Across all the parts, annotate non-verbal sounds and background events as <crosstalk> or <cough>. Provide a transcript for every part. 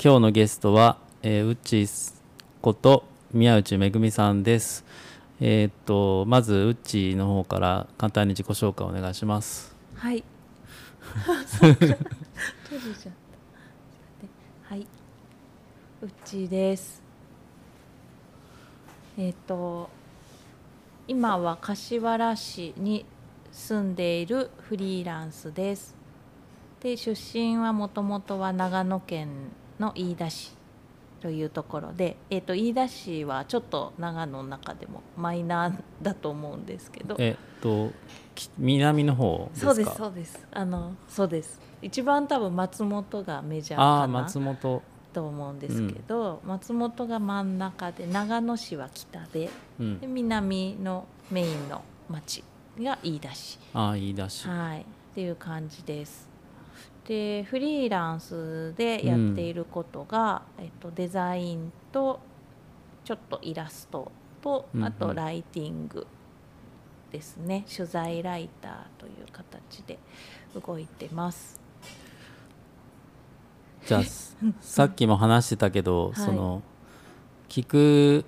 今日のゲストは、えー、うちこと宮内めぐみさんです。えーっとまずうちの方から簡単に自己紹介お願いします。はい。<laughs> はい。うちです。えっ、と今は柏原市に住んでいるフリーランスです。で出身はもともとは長野県の飯田市というところで、えっ、と飯田市はちょっと長野の中でもマイナーだと思うんですけど。えーっとき南の方ですか？そうですそうですあのそうです一番多分松本がメジャーああかな松本。と思うんですけど、松本が真ん中で長野市は北でうんで。南のメインの町が飯田市、ああいいだし。はい、っていう感じです。でフリーランスでやっていることが、えっと、デザインとちょっとイラストとうんうん。あとライティングですね、取材ライターという形で動いてます。じゃあす <laughs> さっきも話してたけど、はい。その聞く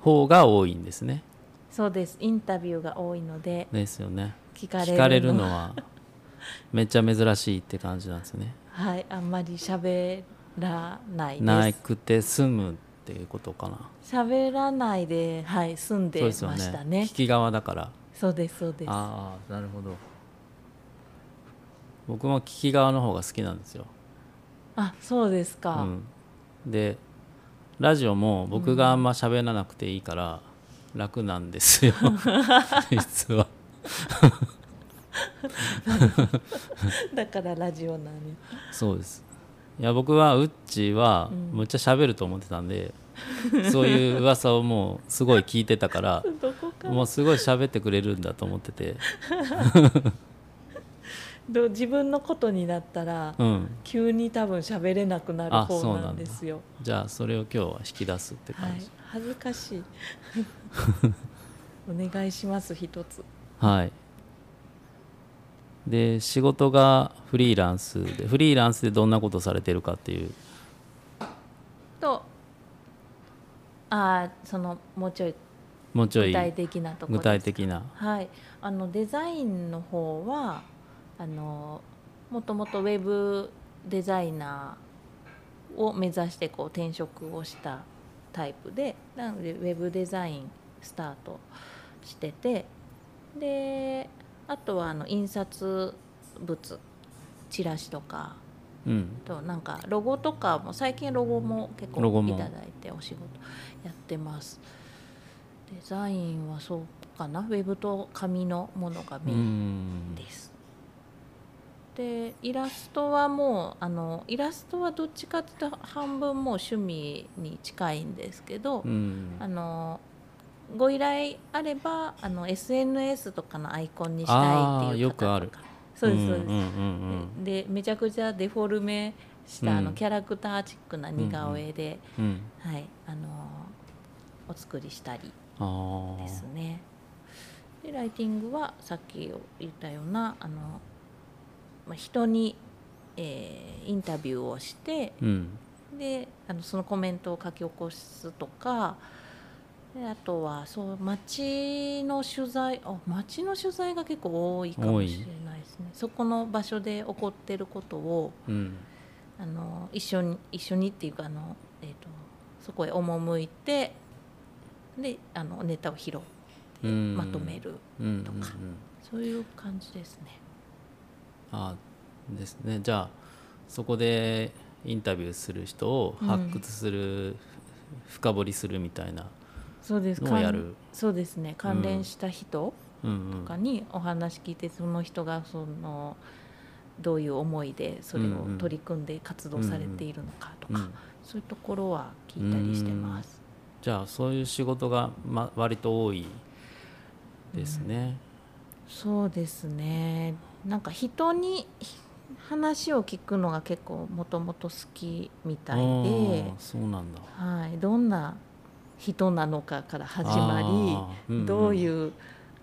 方が多いんですね。そうです。インタビューが多いのでですよね。聞かれるのは <laughs> めっちゃ珍しいって感じなんですよね。はいあんまり喋らないですなくて済むっていうことかな。喋らないではい住んでまそうですよしたね聞き側だから。そうですそうですああなるほど。僕も聞き側の方が好きなんですよ。あそうですか、うん、でラジオも僕があんま喋らなくていいから楽なんですよ <laughs> 実は。<laughs> だからラジオなんや。そうです。いや僕はウッチーはうん。むっちゃ喋ると思ってたんで、そういう噂をもうすごい聞いてたから <laughs> もうすごい喋ってくれるんだと思ってて、<laughs> ど自分のことになったら、うん、急に多分喋れなくなるあそうなんだ。方なんですよじゃあそれを今日は引き出すってはい。感じ。恥ずかしい。お願いします一つ。はい。で仕事がフリーランスでフリーランスでどんなことされてるかっていう。とあーそのもうちょいもうちょい具体的なところ具体的な。はい、あのデザインの方はあのもともとウェブデザイナーを目指してこう転職をしたタイプでなのでウェブデザインスタートしててであとはあの印刷物チラシとかうん。となんかロゴとかも最近ロゴも結構いただいてお仕事やってます。デザインはそうかな。ウェブと紙のものがうメイん。ンです、でイラストはもうあのイラストはどっちかっていうと半分もう趣味に近いんですけど、うん。あのご依頼あればあの SNS とかのアイコンにしたいっていう方あーよくそうですそうです、んうんうんでめちゃくちゃデフォルメした、あのうん。キャラクターチックな似顔絵で、うんうん。はいあのお作りしたりですね。でライティングはさっき言ったようなあの、まあ、人に、えーインタビューをしてうん。であのそのコメントを書き起こすとかであとはそう街の取材あ街の取材が結構多いかもしれないですね。そこの場所で起こってることをうん。あの一緒に一緒にっていうかあの、えー、とそこへ赴いてであのネタを拾ってうん。まとめる、うんうんうん。とかそういう感じですね。あですね。じゃあそこでインタビューする人を発掘する、深掘りするみたいなそうです。のをやる。関そうですね。関連した人うん。うんとかにお話聞いて、その人がそのどういう思いでそれをうんうん取り組んで活動されているのかとか、うんそういうところは聞いたりしてます。じゃあそういう仕事が、ま、割と多いですね。そうですね。なんか人にひ話を聞くのが結構もともと好きみたいで。そうなんだ。はい、どんな人なのかから始まり、うんうんどういう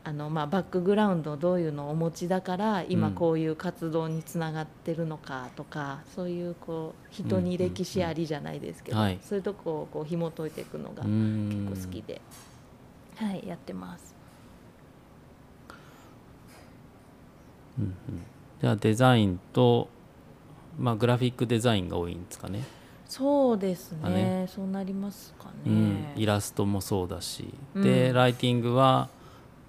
あのまあ、バックグラウンドどういうのをお持ちだから今うん。こういう活動につながってるのかとか、そういうこう人に歴史ありじゃないですけど、うんはい。そういうとこをこう紐解いていくのがう結ん構好きで、はい、やってます。じゃあデザインと、まあ、グラフィックデザインが多いんですかね、そうですあね。ねそうなりますかね。うん、イラストもそうだし、でうん。ライティングは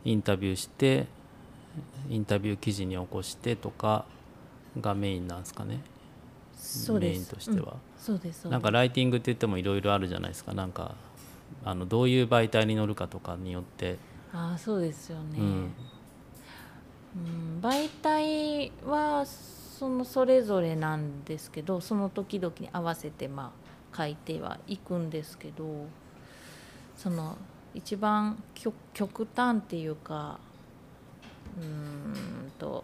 インタビューしてインタビュー記事に起こしてとかがメインなんですかね。メインとしては、うん。そうですそうです。なんかライティングって言ってもいろいろあるじゃないですか。なんかあのどういう媒体に乗るかとかによって、ああそうですよね、うん。うん。媒体はそのそれぞれなんですけどその時々に合わせてまあ書いてはいくんですけどその一番極極端っていうかうーんと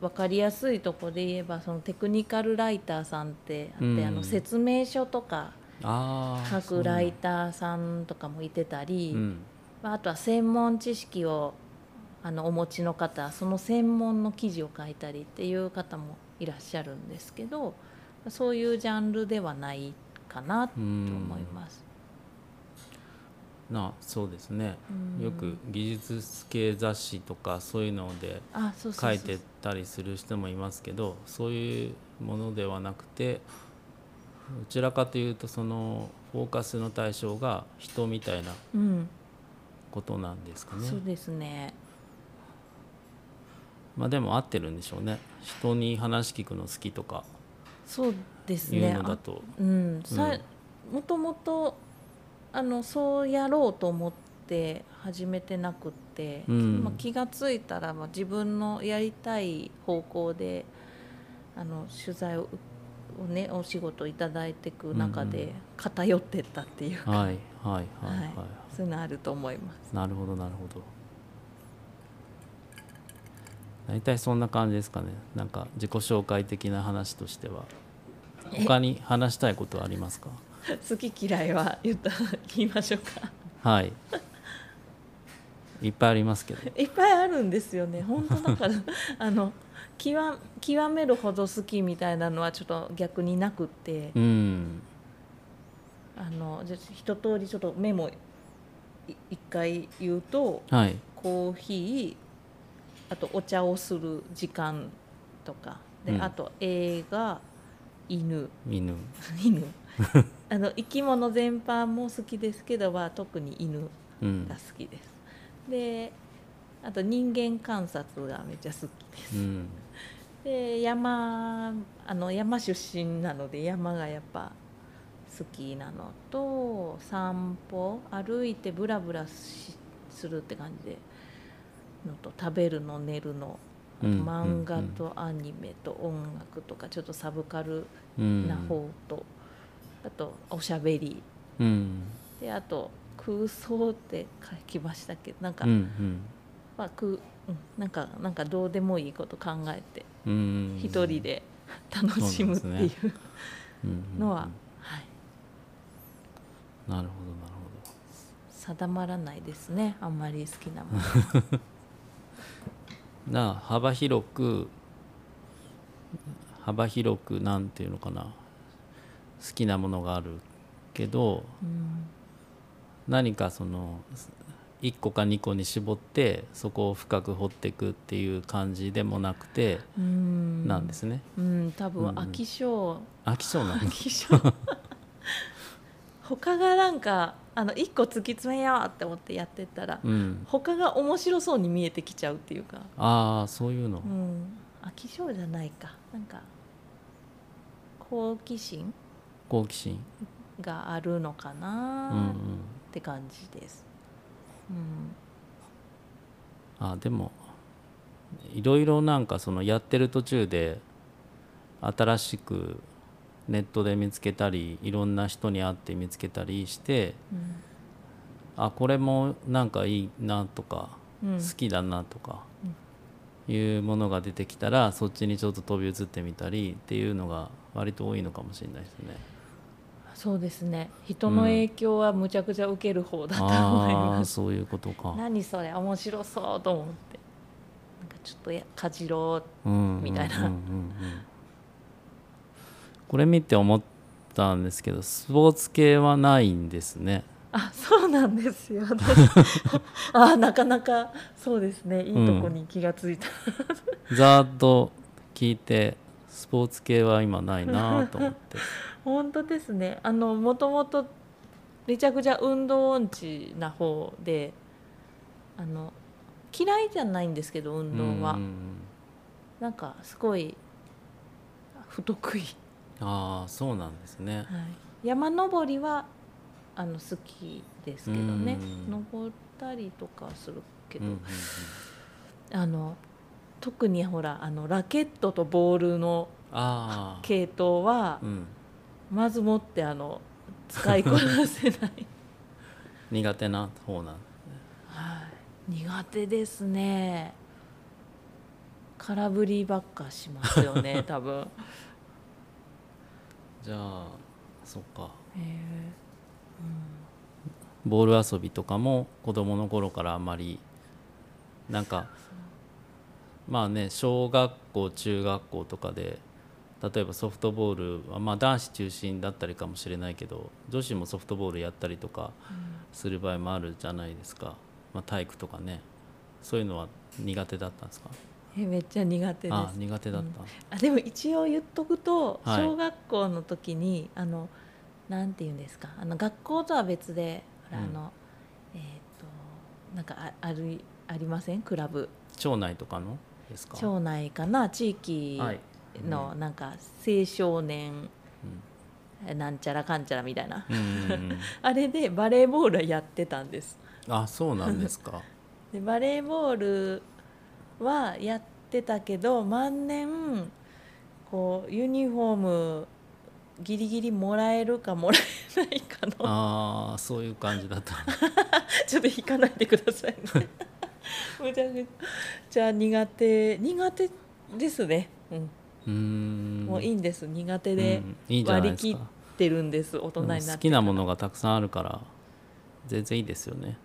分かりやすいとこで言えばそのテクニカルライターさんってあって、うん。あの説明書とか書くライターさんとかもいてたり、あとは専門知識をあのお持ちの方その専門の記事を書いたりっていう方もいらっしゃるんですけどそういうジャンルではないかなと思います。なそうですね。うん。よく技術系雑誌とかそういうので書いてたりする人もいますけどそういうものではなくてどちらかというとそのフォーカスの対象が人みたいなうん、ことなんですかね。そうですね。まあでも合ってるんでしょうね。人に話聞くの好きとか。そうですね。いうのだと。うん、さもともとあのそうやろうと思って始めてなくって、うん。まあ、気が付いたら、まあ、自分のやりたい方向であの取材ををねお仕事いただいていく中うんうで偏ってったっていうか、はいはいはい。はい、そういうのあると思います。なるほどなるほど大体そんな感じですかね。なんか自己紹介的な話としては。他に話したいことはありますか？<laughs> 好き嫌いは言った言いましょうか。はい。いっぱいありますけど。いっぱいあるんですよね。<laughs> 本当だから。あの極極めるほど好きみたいなのはちょっと逆になくって、うん。あのじゃあ一通りちょっとメモい一回言うとはい。コーヒーあとお茶をする時間とか。で、うん。あと映画犬。犬。犬。<laughs> あの生き物全般も好きですけどは特に犬うん。が好きです。であと人間観察がめっちゃ好きです。うん。で山あの山出身なので山がやっぱ好きなのと散歩歩いてブラブラしするって感じでのと食べるの寝るの漫画とアニメと音楽とかちょっとサブカルうん。な方と、あとおしゃべり。うん。であと空想って書きましたけ？どなんか、うんうん。まあ空うん、なんかなんかどうでもいいこと考えてうん一人で <laughs> 楽しむっていうのは、はい、なるほどなる定まらないですね。あんまり好きなもの。ほ <laughs> どな幅広く幅広くなんていうのかな好きなものがあるけどうん。何かその1個か2個に絞ってそこを深く掘っていくっていう感じでもなくてうん。なんですね。うん多うんうん。分飽き性。飽き性なん飽だき性。<laughs> 他がなんかあの一個突き詰めようって思ってやってったら、うん、他が面白そうに見えてきちゃうっていうか、ああそういうの、うん、飽き性じゃないか。なんか好奇心？好奇心、があるのかうんうなっん、て感じです。うん。あでもいろいろなんかそのやってる途中で新しくネットで見つけたりいろんな人に会って見つけたりしてあこれもなんかいいなとか、うん。好きだなとかいうものが出てきたらそっちにちょっと飛び移ってみたりっていうのが割と多いのかもしれないですね。そうですね。人の影響はむちゃくちゃ受ける方だと思います、そういうことか、何それ面白そうと思って。なんかちょっとやかじろううんみたいなうんうん。うんうんこれ見て思ったんですけどスポーツ系はないんですね。あそうなんですよ。私あなかなかそうですね。いいとこに気がついた、ざーっと聞いてスポーツ系は今ないなと思って。<laughs> 本当ですね。あのもともとめちゃくちゃ運動音痴な方であの嫌いじゃないんですけど運動は、うんうんうん。なんかすごい不得意、ああそうなんですね。はい、山登りはあの好きですけどね。うん。登ったりとかするけど、あの特にほらあのラケットとボールの系統はうん。まずもってあの使いこなせない、<laughs> 苦手な方なんはい、苦手ですね。空振りばっかしますよね <laughs> 多分じゃあそっか。へえボール遊びとかも子供の頃からあんまりなんかまあね小学校中学校とかで例えばソフトボールはまあ男子中心だったりかもしれないけど女子もソフトボールやったりとかする場合もあるじゃないですか、まあ、体育とかね。そういうのは苦手だったんですか？えめっちゃ苦手です。あ苦手だった、あでも一応言っとくと、はい。小学校の時にあのなんて言うんですかあの学校とは別でほらうん。あの、えっ、となんかああるありません？クラブ。町内とかのですか？町内かな？地域はい。のなんか青少年なんちゃらかんちゃらみたいな。うんうんうん。う <laughs> んあれでバレーボールはやってたんです。あそうなんですか。<laughs> でバレーボールはやってたけど万年こうユニフォームギリギリもらえるかもらえないかの。ああそういう感じだった。<laughs> ちょっと引かないでくださいね。むちゃくちゃ苦手苦手ですね、うん。うーん。もういいんです。苦手で割り切っですか。てるんです。大人になって好きなものがたくさんあるから全然いいですよね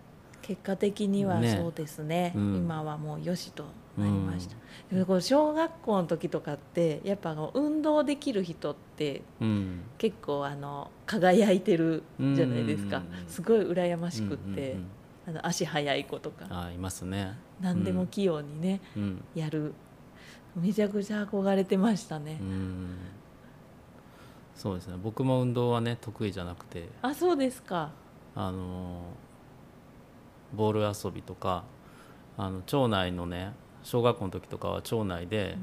結果的にはね。そうですね。うん。今はもうよしとなりました、でもこう小学校の時とかってやっぱ運動できる人ってうん。結構あの輝いてるじゃないですか。うん。うんうんうんすごい羨ましくって、うんうんあの足速い子とか。うんあーいますね。何でも器用にね、うん。やる。めちゃくちゃ憧れてましたね。う、ん。そうですね。僕も運動はね得意じゃなくて。あそうですか。あのボール遊びとかあの町内のね小学校の時とかは町内で、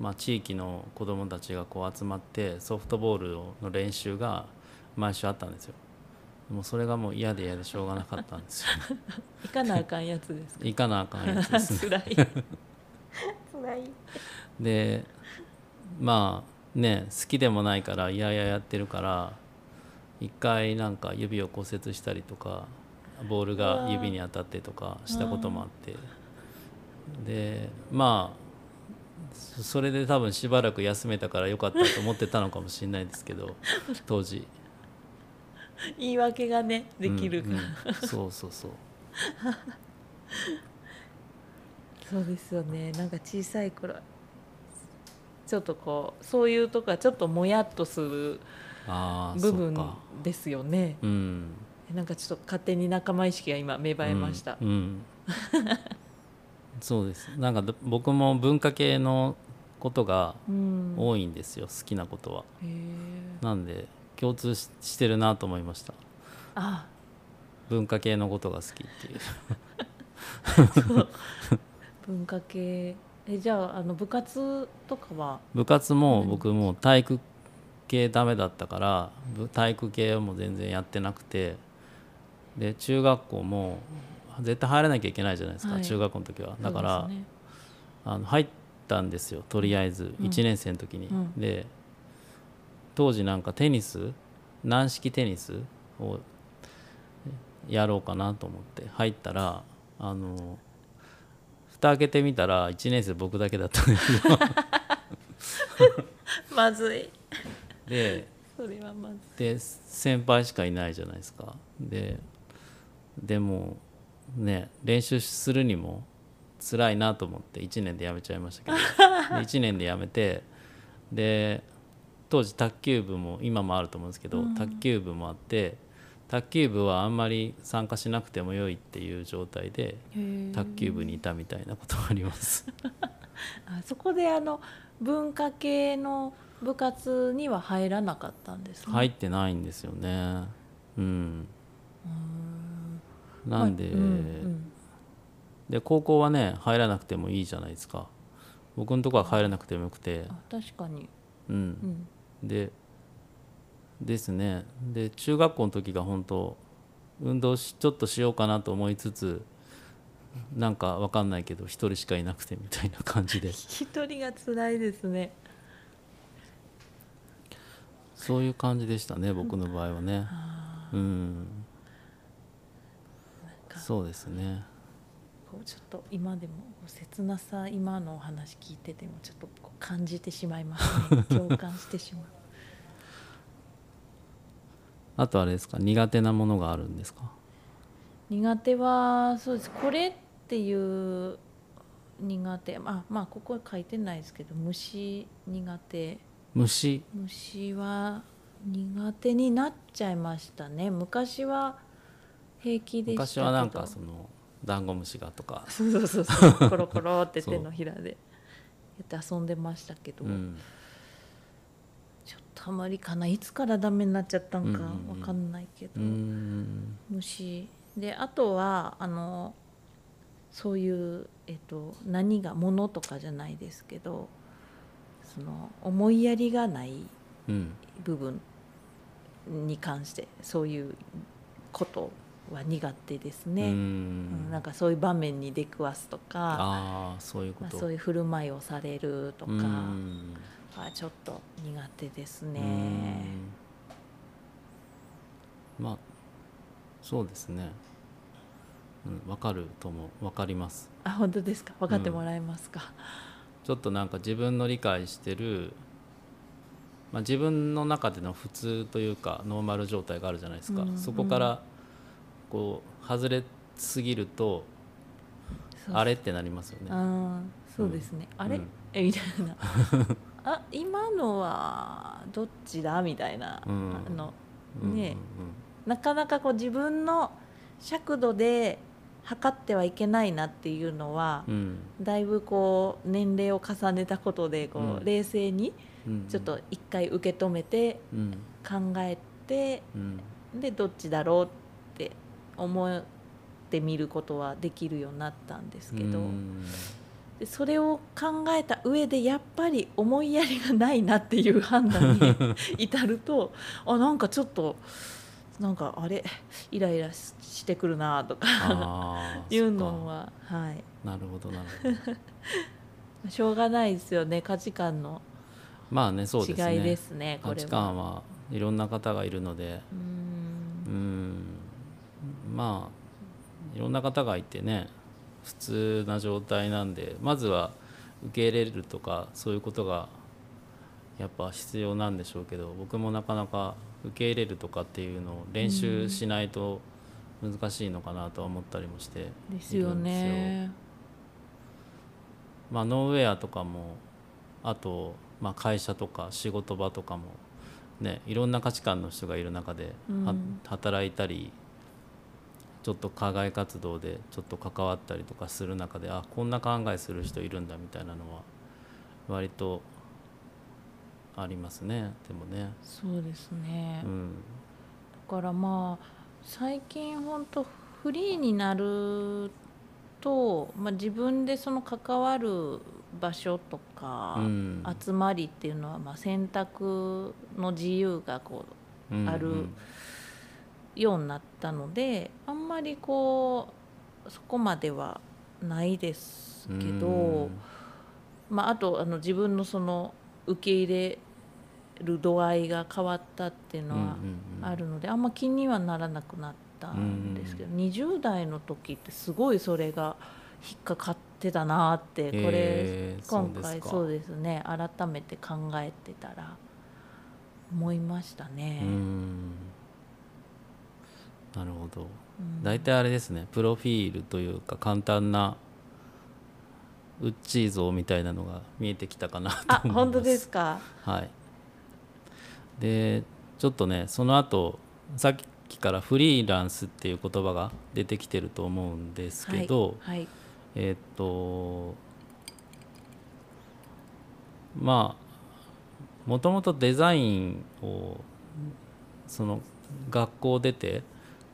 まあ、地域の子どもたちがこう集まってソフトボールの練習が毎週あったんですよ。もうそれがもう嫌で嫌でしょうがなかったんですよ。<laughs> 行かなあかんやつですか？行かなあかんやつですね。<laughs> 辛い。<laughs> 辛い。でまあね好きでもないからいやいややってるから一回なんか指を骨折したりとかボールが指に当たってとかしたこともあって。でまあそそれで多分しばらく休めたからよかったと思ってたのかもしれないですけど <laughs> 当時。言い訳がねできるから、うんうん。そうそうそう。<laughs> そうですよね。なんか小さい頃ちょっとこうそういうとこはちょっともやっとする部分ですよね。うんなんかちょっと勝手に仲間意識が今芽生えました、うんうん。そうです。なんかど僕も文化系のことがうん。多いんですよ、好きなことは。なんで共通ししてるなと思いました。あ。文化系のことが好きっていう。文化系。えじゃああの部活とかは？部活も僕もう体育系ダメだったからぶ体育系はもう全然やってなくてで中学校も絶対入らなきゃいけないじゃないですか、はい。中学校の時は。だからねあの入ったんですよとりあえずうん。1年生の時に、うん。で当時なんかテニス軟式テニスをやろうかなと思って入ったらあの蓋開けてみたら1年生僕だけだったんですよ。<laughs> まずい。でそれはまずで先輩しかいないじゃないですか。ででもね練習するにも辛いなと思って1年で辞めちゃいましたけど。<laughs> で1年で辞めてで当時卓球部も今もあると思うんですけど、うん。卓球部もあって卓球部はあんまり参加しなくても良いっていう状態で卓球部にいたみたいなことがあります。<laughs> あそこであの文化系の部活には入らなかったんですね。入ってないんですよね。うん、なんで、まあうんうんで高校はね入らなくてもいいじゃないですか。僕のとこは入らなくてもよくて。あ確かに、うん。うん、でですね。で中学校の時が本当運動しちょっとしようかなと思いつつなんかわかんないけど一人しかいなくてみたいな感じで。<laughs> 一人が辛いですね。そういう感じでしたね僕の場合はね。うんそうですね。こうちょっと今でも切なさ今のお話聞いててもちょっとこう感じてしまいますね共感してしまう。あとあれですか？苦手なものがあるんですか？苦手はそうです。これっていう苦手。あまあここは書いてないですけど虫苦手。虫？虫は苦手になっちゃいましたね。昔は平気でしたけど。昔はなんかそのダンゴムシがとか、そうそうそうそう。<laughs> コロコロって手のひらでやって遊んでましたけど、う。ん、ちょっとあまりかな。いつからダメになっちゃったんかうんうんうん。わかんないけど、うーん虫であとはあのそういう、えっと、何がものとかじゃないですけど。その思いやりがないうん。部分に関してそういうことは苦手ですうね。ーうん。んなんかそういう場面に出くわすとかああそういうこまあ、とそういう振る舞いをされるとかはちょっと苦手ですね。ん。まあそうですね。うんわかるともわかります。あ本当ですか？分かってもらえますか？ちょっとなんか自分の理解してる、まあ、自分の中での普通というかノーマル状態があるじゃないですか、うん。そこからこう外れすぎるとあれってなりますよね。あーそうですね、あれ、うん。えみたいな。<laughs> あ今のはどっちだ？みたいな、うん。あのうんね。なかなかこう自分の尺度で測ってはいけないなっていうのはうん。うんだいぶこう年齢を重ねたことでこう、うん。冷静にうん。ちょっと一回受け止めてうん。考えてうん。でどっちだろうって思ってみることはできるようになったんですけど、うん。でそれを考えた上でやっぱり思いやりがないなっていう判断に <laughs> 至るとあなんかちょっとなんかあれイライラししてくるなとか <laughs> いうのははい。なるほどなるほど。<laughs> しょうがないですよね価値観のまあねそうですね。違いですねこ価値。観はいろんな方がいるので。ううん。んまあいろんな方がいてね普通な状態なんでまずは受け入れるとかそういうことがやっぱ必要なんでしょうけど僕もなかなか受け入れるとかっていうのを練習しないと難しいのかなとは思ったりもしてですよね。まあ、ノーウェアとかもあと、まあ、会社とか仕事場とかも、ね、いろんな価値観の人がいる中で、働いたりちょっと課外活動でちょっと関わったりとかする中であこんな考えする人いるんだみたいなのは割とありますね。でもね。そうですね、うん。だからまあ最近本当フリーになると、まあ、自分でその関わる場所とか、うん。集まりっていうのはまあ選択の自由がこうんあるうようになったのであんまりこうそこまではないですけど、うん。まあ、あとあの自分のその受け入れる度合いが変わったっていうのはうんうんうん。あるので、あんま気にはならなくなったんですけど、20代の時ってすごいそれが引っかかってたなってこれ、今回そうですね。改めて考えてたら思いましたね。うん。なるほど。うん大体あれですねプロフィールというか簡単なウッチー像みたいなのが見えてきたかなと思います。あ本当ですか？はい。でちょっとねその後さっきからフリーランスっていう言葉が出てきてると思うんですけど、はい、はい。えーっとまあもともとデザインをその学校出て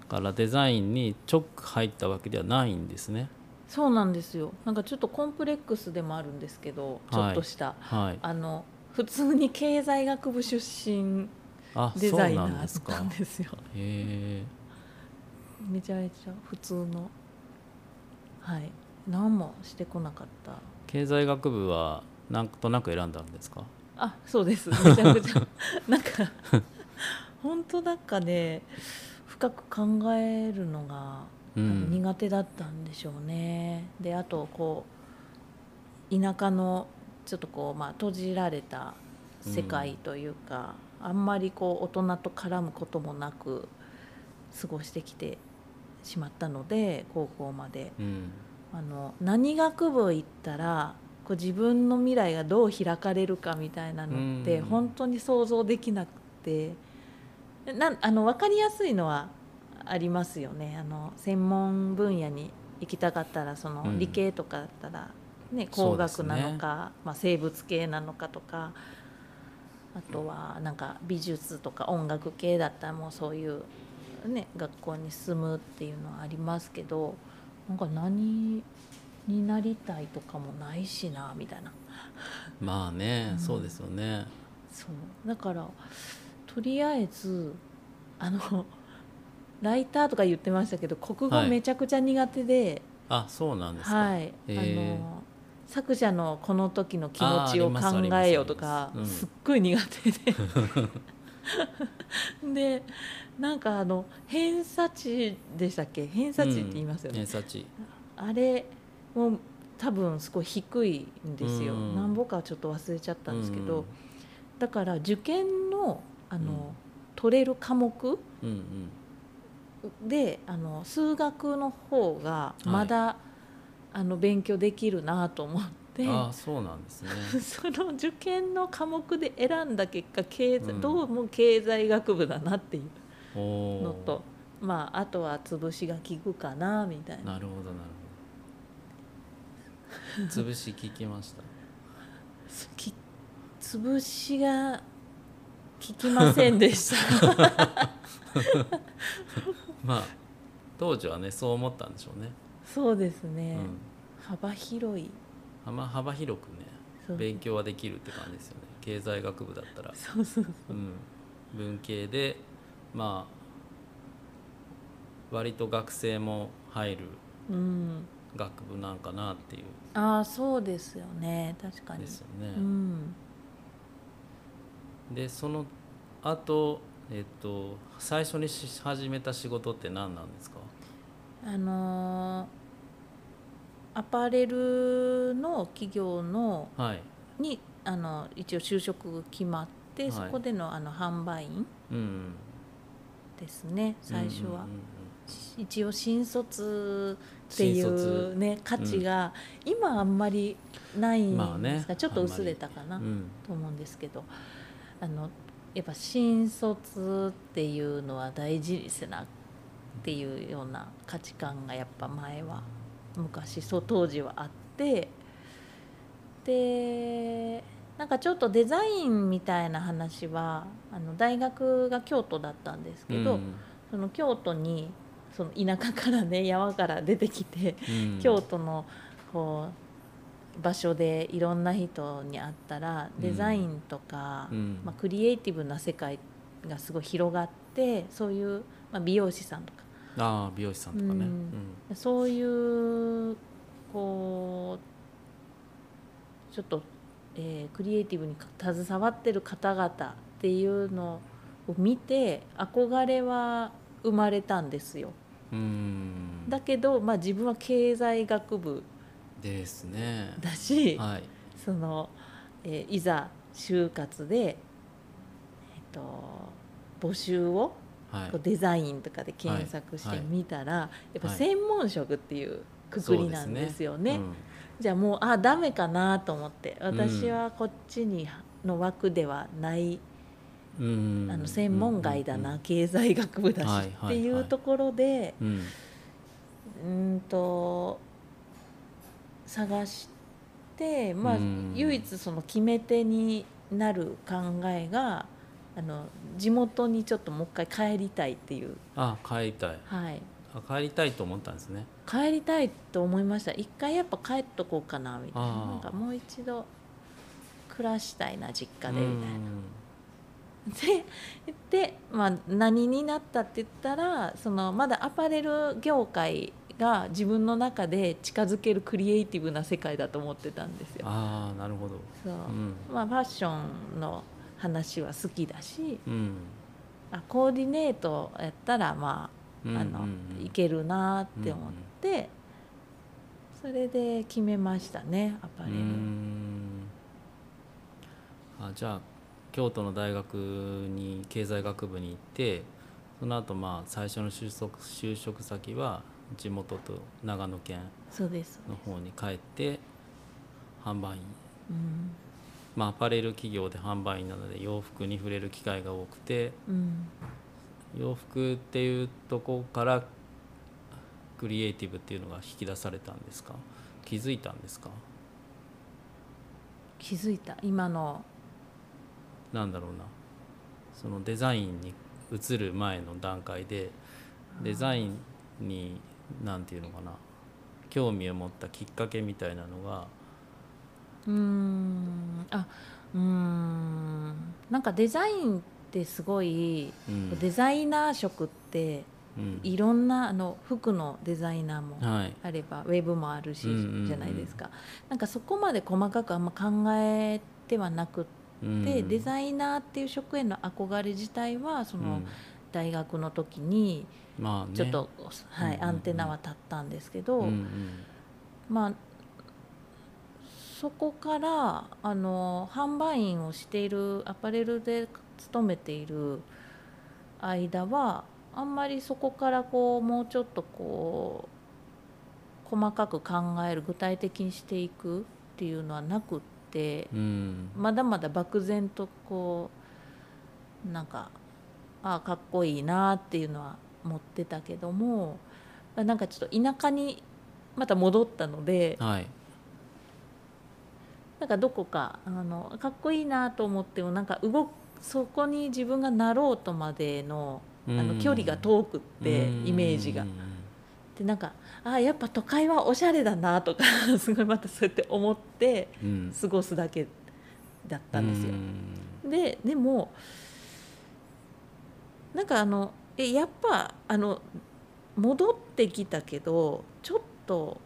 からデザインに直入ったわけではないんですね。そうなんですよ。なんかちょっとコンプレックスでもあるんですけど、ちょっとした、はい、あの普通に経済学部出身あデザイナーなか。んですよ。へえめちゃめちゃ普通のはい何もしてこなかった。経済学部はなんとなく選んだんですか？あそうですめちゃくちゃなんか本当なんかね深く考えるのが苦手だったんでしょうね。であとこう田舎のちょっとこう、まあ、閉じられた世界というか、あんまりこう大人と絡むこともなく過ごしてきてしまったので高校まで。うん。あの何学部行ったらこう自分の未来がどう開かれるかみたいなのってうん。本当に想像できなくてなんあの分かりやすいのはありますよね。あの専門分野に行きたかったらそのうん。理系とかだったら、ね、うですね。学なのか、まあ、生物系なのかとかあとはなんか美術とか音楽系だったらもうそういう、ね、学校に進むっていうのはありますけどなんか何になりたいとかもないしなみたいな。まあね、うん。そうですよね。そう。だからとりあえずあの <laughs> ライターとか言ってましたけど国語はい。めちゃくちゃ苦手で、あそうなんですか。はい、あの作者のこの時の気持ちを考えようとかすうん。すっごい苦手で。<laughs> でなんかあの偏差値でしたっけ？偏差値って言いますよね、偏差値。あれも多分すごい低いんですよ、うん。なんぼかはちょっと忘れちゃったんですけど、うん。だから受験のあの、うん取れる科目？うんうん。であの数学の方がまだ、あの勉強できるなと思ってあそうなんですね。<laughs> その受験の科目で選んだ結果経済、うんどうも経済学部だなっていうのと、まあ、あとは潰しが効くかなみたいななるほどなるほど。潰し聞きました？<laughs> き潰しが効きませんでした <laughs> まあ当時はねそう思ったんでしょうね。そうですうね、ん。幅広い幅幅広くねそう勉強はできるって感じですよね。経済学部だったら。そうそううん。文系でまあ割と学生も入るうん学部なんかなっていうああそうですよね確かにですよね。うんでその後えっと最初にし始めた仕事って何なんですか？あのーアパレルの企業のはい。にあの一応就職決まって、はい。そこでのあの販売員うんですね最初は、うんうんうん一応新卒ってい新う卒ね価値が、今あんまりないんですが、まあね。ちょっと薄れたかな、うん。と思うんですけど。あのやっぱ新卒っていうのは大事にせなっていうような価値観がやっぱ前は昔そう当時はあってでなんかちょっとデザインみたいな話はあの大学が京都だったんですけど、うん。その京都にその田舎からね <laughs> 山から出てきてうん。京都のこう場所でいろんな人に会ったらうん。デザインとか、うん。まあ、クリエイティブな世界がすごい広がってそういう、まあ、美容師さんとか。ああ美容師さんとかね、うん。うん。そういうこうちょっと、えークリエイティブに携わってる方々っていうのを見て憧れは生まれたんですよ。うん。だけど、まあ、自分は経済学部ですね。だし、はい。その、えーいざ就活で、えっと募集をはい。こうデザインとかで検索してみたら、やっぱはい。専門職っていうくくりなんですよね。うん。じゃあもうあダメかなと思って私はこっちにの枠ではない、うん。あの専門外だな、うん経済学部だし、はいはいっていうところでうん。うんと探してまあ、うん唯一その決め手になる考えがあの地元にちょっともう一回帰りたいっていう、あ帰りたい。はい、あ帰りたいと思ったんですね。帰りたいと思いました。一回やっぱ帰っとこうかなみたいな。なんかもう一度暮らしたいな実家でみたいな。でで、まあ、何になったって言ったらそのまだアパレル業界が自分の中で近づけるクリエイティブな世界だと思ってたんですよ。ああなるほど。そう。うん。まあ、ファッションの話は好きだしうん。あコーディネートやったらまああの、いけるなって思って、それで決めましたねアパレル。うん。あじゃあ京都の大学に経済学部に行ってその後まあ最初の就職就職先は地元と長野県の方に帰って販売員。うん。まあアパレル企業で販売員なので洋服に触れる機会が多くてうん、洋服っていうとこからクリエイティブっていうのが引き出されたんですか？気づいたんですか？気づいた。今の。なんだろうな。そのデザインに移る前の段階でデザインに何て言うのかな。興味を持ったきっかけみたいなのが。うーん。あうーん。なんかデザインってすごい、うん。デザイナー職ってうん。いろんなあの服のデザイナーもはい。あればウェブもあるし、じゃないですか。なんかそこまで細かくあんま考えてはなくって、うん。デザイナーっていう職への憧れ自体はその、うん。大学の時にまあね。ちょっと、はいうんうんうん。アンテナは立ったんですけど、うんうん。まあそこからあの販売員をしているアパレルで勤めている間はあんまりそこからこうもうちょっとこう細かく考える具体的にしていくっていうのはなくってうん。まだまだ漠然とこうなんかああかっこいいなっていうのは持ってたけどもなんかちょっと田舎にまた戻ったのではい。なんかどこかあのかっこいいなと思ってもなんか動くそこに自分がなろうとまでのあの距離が遠くってイメージが。うん。でなんかあやっぱ都会はおしゃれだなとか <laughs> すごいまたそうやって思ってうん。過ごすだけだったんですよ。う。ん。ででもなんかあのえやっぱあの戻ってきたけどちょっと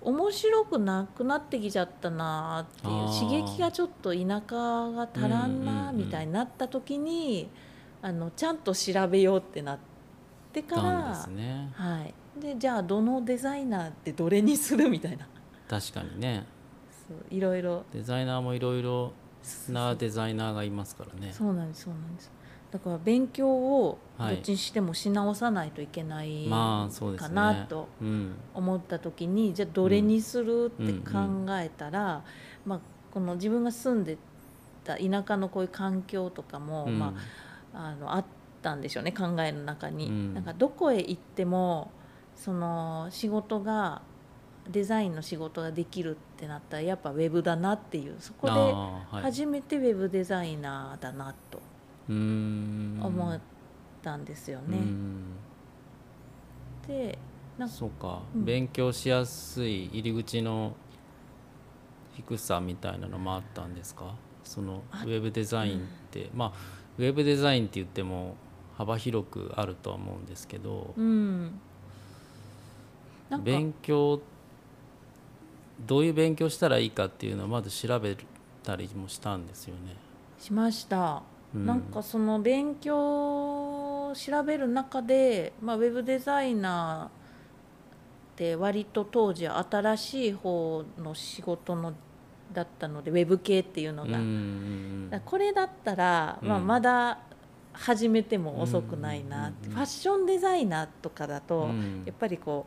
面白くなくなってきちゃったなっていう刺激がちょっと田舎が足らんなうんみたいになった時にあのちゃんと調べようってなってからね。はい、でじゃあどのデザイナーってどれにするみたいな。確かにね。そういろいろデザイナーもいろいろなデザイナーがいますからね。そうなんですそうなんですだから勉強をどはいっちにしてもし直さないといけないかね。なとうん。思った時にじゃあどれにするって考えたら、まあ、この自分が住んでた田舎のこういう環境とかも、うん。まあ、あのあったんでしょうね考えの中に。うん。なんかどこへ行ってもその仕事がデザインの仕事ができるってなったらやっぱウェブだなっていうそこで初めてウェブデザイナーだなと思ったんですよね。うん。でなんかそうか、うん。勉強しやすい入り口の低さみたいなのもあったんですか？そのあウェブデザインって、まあウェブデザインって言っても幅広くあるとは思うんですけど、うん。勉強どういう勉強したらいいかっていうのをまず調べたりもしたんですよね。しました、うんなんかその勉強を調べる中で、まあ、ウェブデザイナーって割と当時は新しい方の仕事のだったのでウェブ系っていうのが、これだったら、まあ、うん。まだ始めても遅くないな、うんファッションデザイナーとかだと、うん。やっぱりこ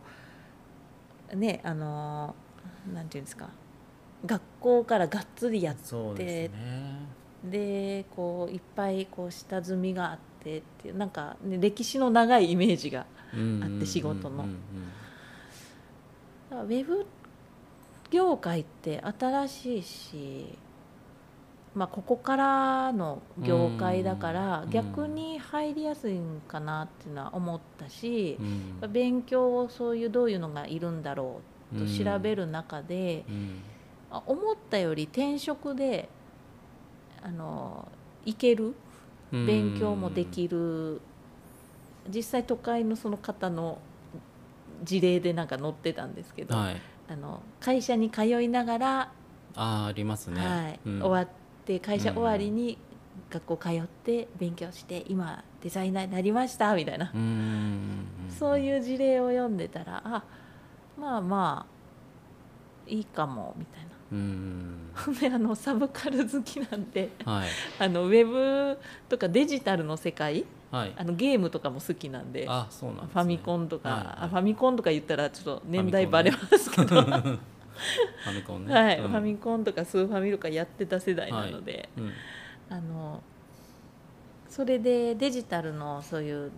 うねあのーなんていうんですか。学校からがっつりやってでこういっぱいこう下積みがあってっていうなんか、ね、歴史の長いイメージがうんあって仕事の。ウェブ業界って新しいし、まあ、ここからの業界だからうん逆に入りやすいんかなっていうのは思ったしうん。うん勉強をそういうどういうのがいるんだろうと調べる中でうん。あ思ったより転職であのいけるうん。勉強もできる。実際都会のその方の事例でなんか載ってたんですけど、はい。あの会社に通いながら、あーありますね。はい。うん。終わって会社終わりに学校通って勉強して今デザイナーになりましたみたいな、そういう事例を読んでたらあまあまあいいかもみたいで <laughs> あのサブカル好きなんで。はい。<laughs> あのウェブとかデジタルの世界はい。あのゲームとかも好きなんで。あそうなんね。ファミコンとか、はいはい。あファミコンとか言ったらちょっと年代バレますけど、<laughs> ファミコンね。はい、うん。ファミコンとかスーファミとかやってた世代なので、うん。あのそれでデジタルのそういう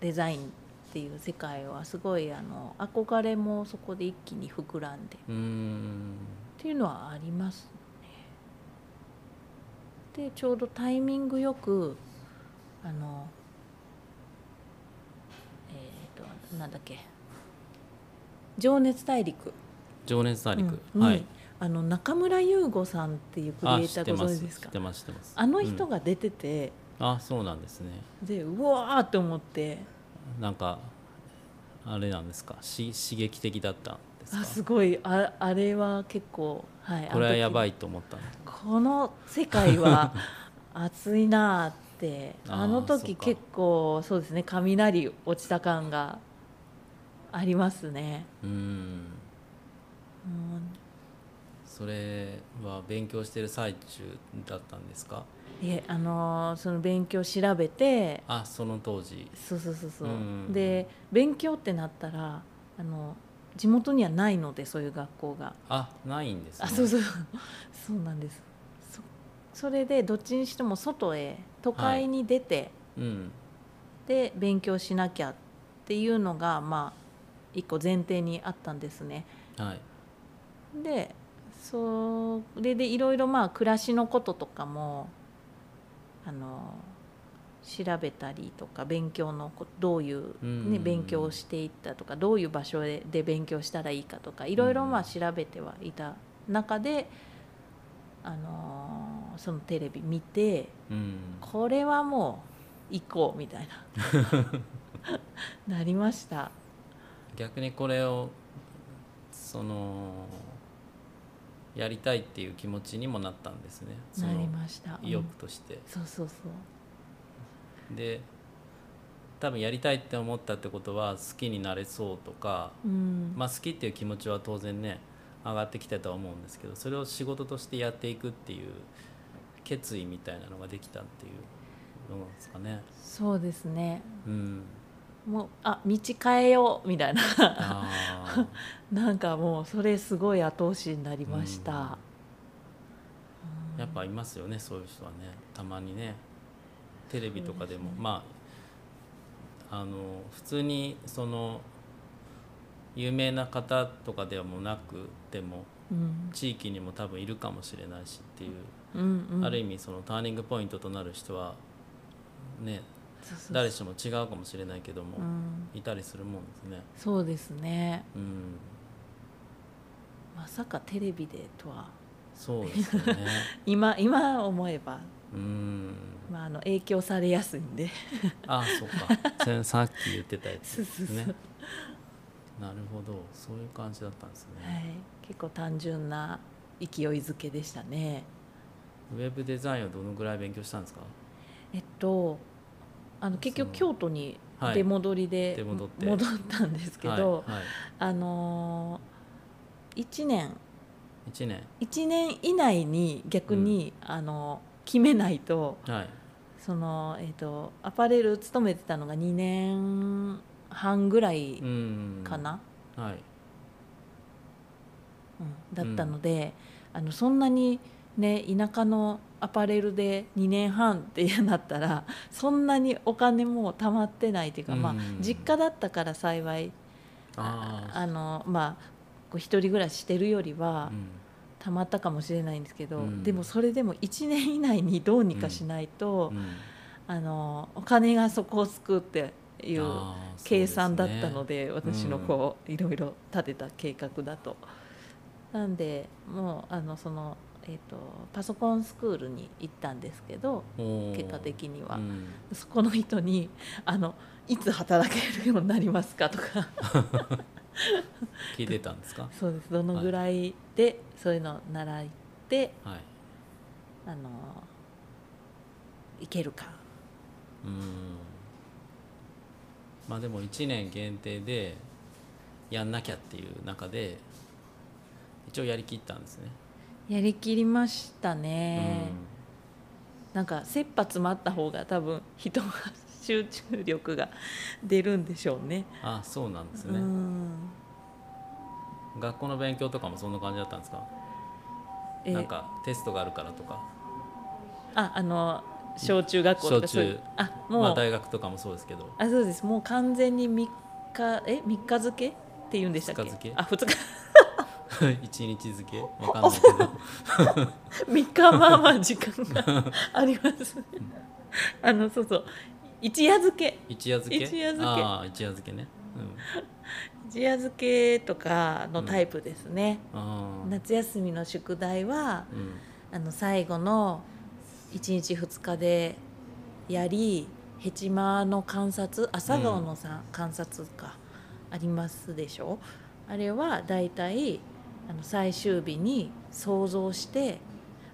デザインっていう世界はすごいあの憧れもそこで一気に膨らんで。っうんていうのはありますね。でちょうどタイミングよくあのえっ、となんだっけ「情熱大陸」情熱大陸、うんにはい。あの中村優吾さんっていうクリエイターご存知ですか？知ってます知ってますあの人うんが出てて、あそうなんですね。でうわーって思って。なんかあれなんですか？し刺激的だった。んですか？あすごい。ああれは結構はいこれはやばいいと思ったの？この世界は <laughs> 熱いなーってあの時結構そうですね雷落ちた感がありますね、うんうん、それは勉強してる最中だったんですか？いえあのーその勉強調べてあその当時。そうそうそうそう、うん。で勉強ってなったらあの地元にはないのでそういう学校が。あないんですね。あそうそう。<laughs> そうなんです。そそれでどっちにしても外へ都会に出て、うん。で勉強しなきゃっていうのがまあ一個前提にあったんですね。はい。でそれでいろいろまあ暮らしのこととかもあの調べたりとか勉強のこどういう、うんね、勉強をしていったとかどういう場所でで勉強したらいいかとかいろいろまあ調べてはいた中で、あのそのテレビ見てうんこれはもう行こうみたいな <laughs> なりました。逆にこれをそのやりたいっていう気持ちにもなったんですねそなりのました。意欲うんとして、そうそうそう。で多分やりたいって思ったってことは好きになれそうとか、うん、まあ、好きっていう気持ちは当然ね上がってきたとは思うんですけどそれを仕事としてやっていくっていう決意みたいなのができたっていうのなんですかね。そうですね。うん、もうあ道変えようみたいな。あ <laughs> なんかもうそれすごい後押しになりました。ーうん。やっぱいますよねそういう人はね。たまにねテレビとかでもそうですねまああの普通にその有名な方とかではもなくてもうん。地域にも多分いるかもしれないしっていう、うんうん、ある意味そのターニングポイントとなる人はね誰しも違うかもしれないけども、うん、いたりするもんですね。そうですね。うん、まさかテレビでとは。そうですよね。<laughs> 今今思えば、うん。まあ、あの影響されやすいんであ、そうか。せ <laughs> さっき言ってたやつですね。なるほど、そういう感じだったんですはいね。、結構単純な勢いづけでしたね。ウェブデザインをどのぐらい勉強したんですか？えっとあの結局そ京都にはい出戻りで、出戻って戻ったんですけど、はい、はい、あの1年1年1年以内に逆に、あの決めないとはい。その、えー、とアパレル勤めてたのが2年半ぐらいうんかな、はい。うんだったので、あのそんなにね田舎のアパレルで2年半ってなったらそんなにお金も貯まってないっていうか、まあうん実家だったから幸いあのまあこう一人暮らししてるよりはうん貯まったかもしれないんですけど、うん。でもそれでも1年以内にどうにかしないと、うん。あのお金がそこを救うっていう計算だったので私のこういろいろ立てた計画だと。なんでもうあのその、えー、とパソコンスクールに行ったんですけど結果的には、うん。そこの人にあの「いつ働けるようになりますか?」とか <laughs> <laughs> 聞いてたんですか？そうです。どのぐらいでそういうのを習ってはい。あのいけるか。うん。まあでも1年限定でやんなきゃっていう中で一応やりきったんですね、やりきりましたね。なんか切羽詰まった方が多分人が集中力が出るんでしょうね。うん、あそうなんですうね、ん。学校の勉強とかもそんな感じだったんですか？えなんかテストがあるからとか。ああの小中学校とかそうあもう、まあ大学とかもそうですけど。あそうです。もう完全に3日え三日付？けって言うんでしたっけ？あ2日。<laughs> 一日付？わかんないけど。3 <laughs> 日まあまあ時間がありますあのそうそう一夜漬け。一夜漬け？一夜漬け。ああ一夜漬けね。<laughs> 一夜漬けとかのタイプですね、うん。夏休みの宿題はうん。あの最後の1日2日でやりヘチマの観察朝顔のさ、観察かありますでしょ？あれはだいたいあの最終日に想像して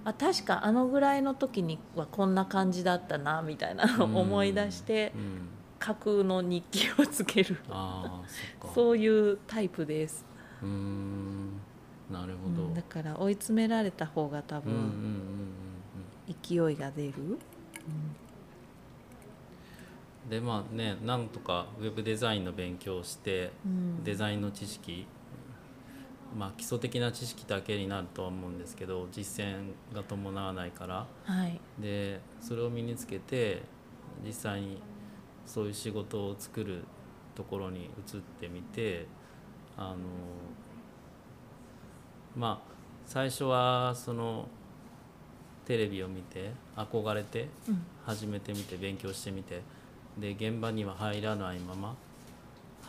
あ確かあのぐらいの時にはこんな感じだったなみたいなのを <laughs> 思い出してうん。架空の日記をつける。ああそういうタイプです、うーん。なるほど、うんだから追い詰められた方が多うんうんうんうん分勢いが出る、うん。でまあねなんとかウェブデザインの勉強をしてうん。デザインの知識まあ基礎的な知識だけになるとは思うんですけど実践が伴わないから。はい。でそれを身につけて実際にそういう仕事を作るところに移ってみてあのまあ最初はそのテレビを見て憧れてうん。始めてみて勉強してみてで現場には入らないまま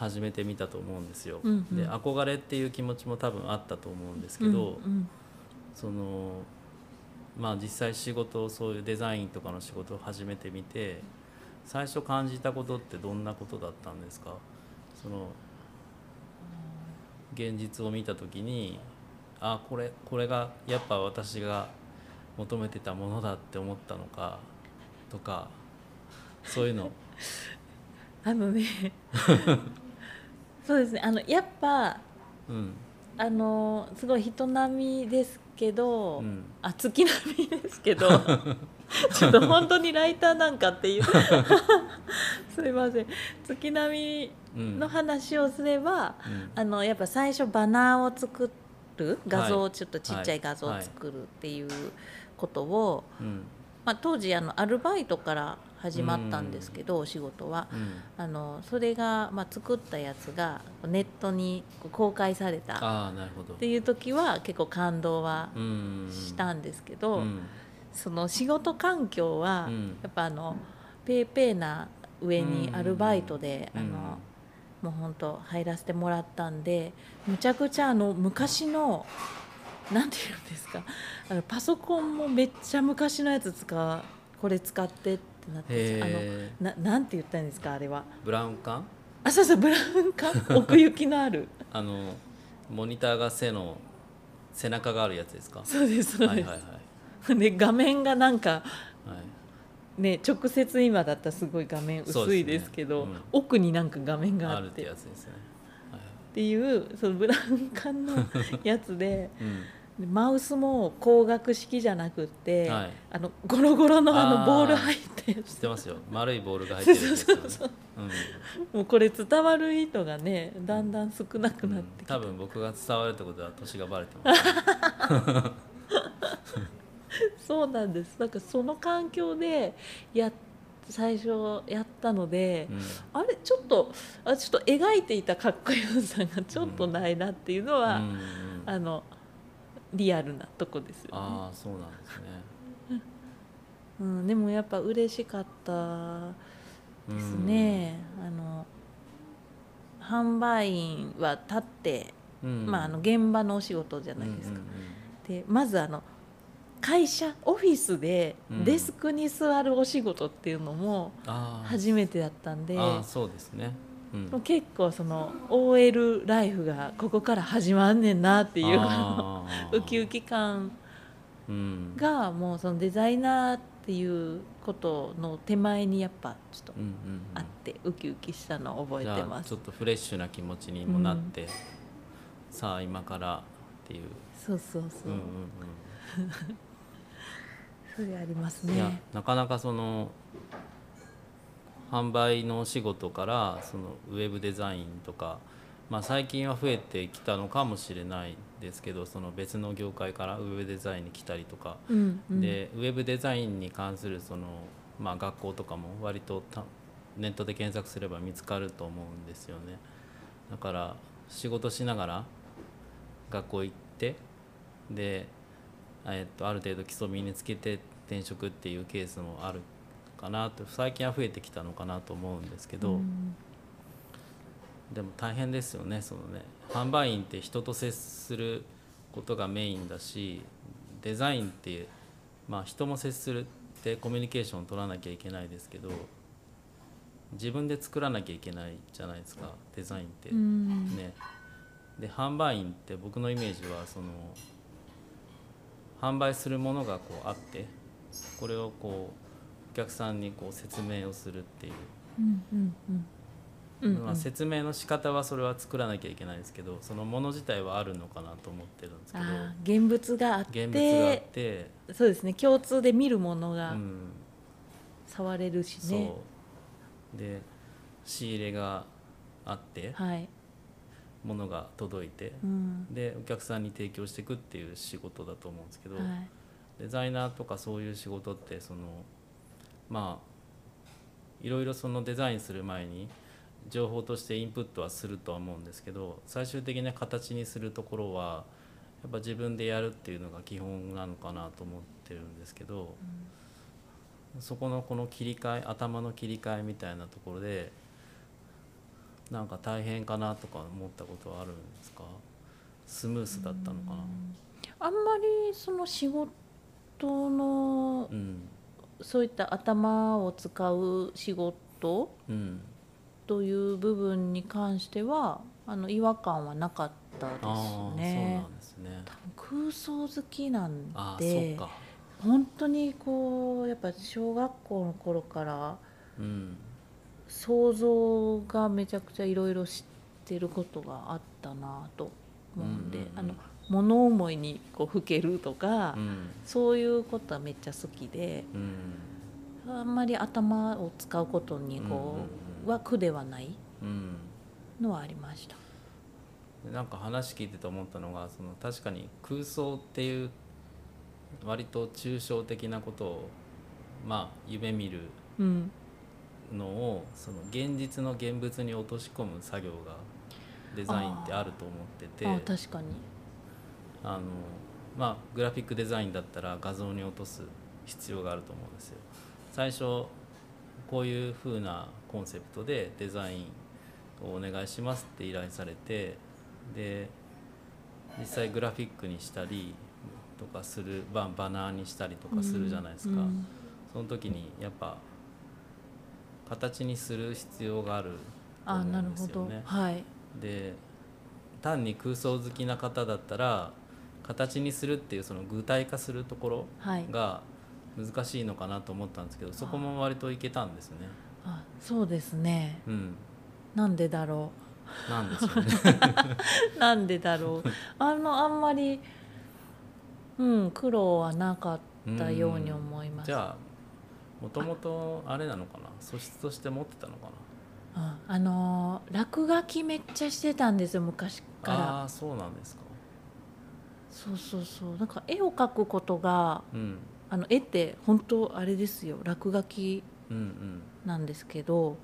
始めてみたと思うんですよ。うんうん。で憧れっていう気持ちも多分あったと思うんですけど、うんうん。そのまあ実際仕事をそういうデザインとかの仕事を始めてみて最初感じたことってどんなことだったんですか？その現実を見た時にあこれこれがやっぱ私が求めてたものだって思ったのかとかそういうの。あのね <laughs> そうですね。あのやっぱうん。あのすごい人並みですけど、うん。あ月並みですけど <laughs> ちょっと本当にライターなんかっていう。<laughs> すいません。月並うん。みの話をすれば、うん。あのやっぱ最初バナーを作る画像、はい。ちょっとちっちゃい画像をはい作るっていうことを、うんまあ、当時あのアルバイトから始まったんですけど、お仕事は。うん。あのそれが、まあ、作ったやつがネットに公開された。っていう時は結構感動はうん。したんですけど、うん。その仕事環境は、うん。やっぱあのペーペーな上にうん。アルバイトで、うん。あのもう本当入らせてもらったんでむちゃくちゃあの昔のなんていうんですかあのパソコンもめっちゃ昔のやつ使うこれ使ってってなってあのななんて言ったんですかあれは。ブラウン管？あそうそうブラウン管？<laughs> 奥行きのある。あのモニターが背の背中があるやつですか？そうですそうです、はいはいはい。で画面がなんかはい。ね直接今だったらすごい画面薄いですけどそうですね。奥になんか画面があって。あるってやつですね。はいっていうそのブラウン管のやつでうん。でマウスも光学式じゃなくって、はい。あのゴロゴロのあのボール入って知ってますよ。丸いボールが入ってるやつ。ですよねそうそう。うん。もうこれ伝わる人がねだんだん少なくなってきて、多分僕が伝わるってことは年がバレてます、ね、<laughs> そうなんです。なんかその環境でや最初やったので、うん。あれちょっとあちょっと描いていたかっこよさがちょっとないなっていうのは、うんうん。あのリアルなとこですよね。ああそうなんですね。うん、でもやっぱ嬉しかったですね。あの販売員は立って、うん。まああの現場のお仕事じゃないですか。でまずあの会社オフィスでうん。デスクに座るお仕事っていうのも初めてだったんで、そうですね、うん、結構その OL ライフがここから始まんねんなっていう <laughs> ウキウキ感うん。がもうそのデザイナーっていうことの手前にやっぱちょっとうんうんうん。あってウキウキしたのを覚えてます。ちょっとフレッシュな気持ちにもなって、さあ今からっていう、そうそうそう、うんうん <laughs> それありますね。なかなかその販売のお仕事からそのウェブデザインとか、まあ、最近は増えてきたのかもしれないですけどその別の業界からウェブデザインに来たりとか、うんうん。でウェブデザインに関するその、まあ、学校とかも割とたネットで検索すれば見つかると思うんですよね。だから仕事しながら学校行ってで、えっと、ある程度基礎身につけて転職っていうケースもあるかなと最近は増えてきたのかなと思うんですけど、うん。でも大変ですよねそのね販売員って人と接することがメインだしデザインってまあ人も接するってコミュニケーションを取らなきゃいけないですけど自分で作らなきゃいけないじゃないですかデザインって。うん。ね、で販売員って僕のイメージはその販売するものがこうあってこれをこうお客さんにこう説明をするっていう。うんうんうんうんうんまあ、説明の仕方はそれは作らなきゃいけないですけどそのもの自体はあるのかなと思ってるんですけど。現物があって現物があって、そうですね。共通で見るものがうん、触れるしそね、う。で仕入れがあってはい、ものが届いてうん。でお客さんに提供していくっていう仕事だと思うんですけど、はい。デザイナーとかそういう仕事ってそのまあいろいろそのデザインする前に情報としてインプットはするとは思うんですけど最終的な形にするところはやっぱ自分でやるっていうのが基本なのかなと思ってるんですけど、そこのこの切り替え頭の切り替えみたいなところでなんか大変かなとか思ったことはあるんですか？スムースだったのかな？あんまりその仕事のうんそういった頭を使う仕事うんという部分に関してはあの違和感はなかったですああそうねなんですね。多分空想好きなんで本当にこうやっぱ小学校の頃からうん想像がめちゃくちゃいろいろ知ってることがあったなと思うんで、うんうんうん。あの物思いにこうふけるとか、うん。そういうことはめっちゃ好きでうん。あんまり頭を使うことにこう、は苦ではないうん。のはありました。なんか話聞いてて思ったのがその確かに空想っていう割と抽象的なことをまあ夢見るうん、のをその現実の現物に落とし込む作業がデザインってあると思ってて。あ確かにあのまあグラフィックデザインだったら画像に落とす必要があると思うんですよ。最初こういう風なコンセプトでデザインをお願いしますって依頼されてで実際グラフィックにしたりとかするババナーにしたりとかするじゃないですか、うんその時にやっぱ形にする必要があるとあ思うなんですよね。はい。で単に空想好きな方だったら形にするっていうその具体化するところはい。が難しいのかなと思ったんですけどそこも割といけたんですね。あそうですね。うん、なんでだろなんでしょうね。う <laughs> なんでだろう。あのあんまりうん苦労はなかったように思います。じゃあもともとあれなのかな？素質として持ってたのかな？ああのー落書きめっちゃしてたんですよ昔から。ああーそうなんですかそうそうそう。なんか絵を描くことがうん。あの絵って本当あれですよ。落書きうんうん。なんですけど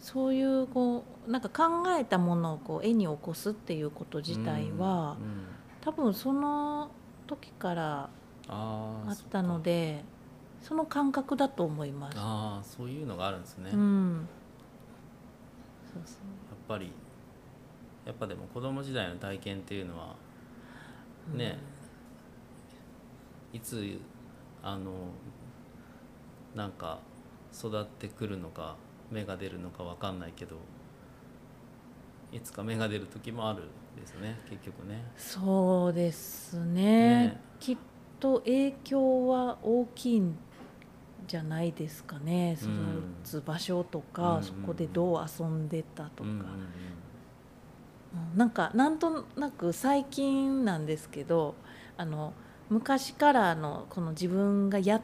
そういうこうなんか考えたものをこう絵に起こすっていうこと自体は、うんうん。多分その時からあったのでその感覚だと思います。ああそういうのがあるんですね、うやっん、そうそうぱりやっぱでも子供時代の体験っていうのはね、いつあのなんか育ってくるのか芽が出るのかわかんないけどいつか芽が出る時もあるんですね結局ね。そうですね。ね。きっと影響は大きいんじゃないですかね。育つ場所とか、うんそこでどう遊んでたとか、うんうんうんうんなんかなんとなく最近なんですけどあの昔からのこの自分がやっ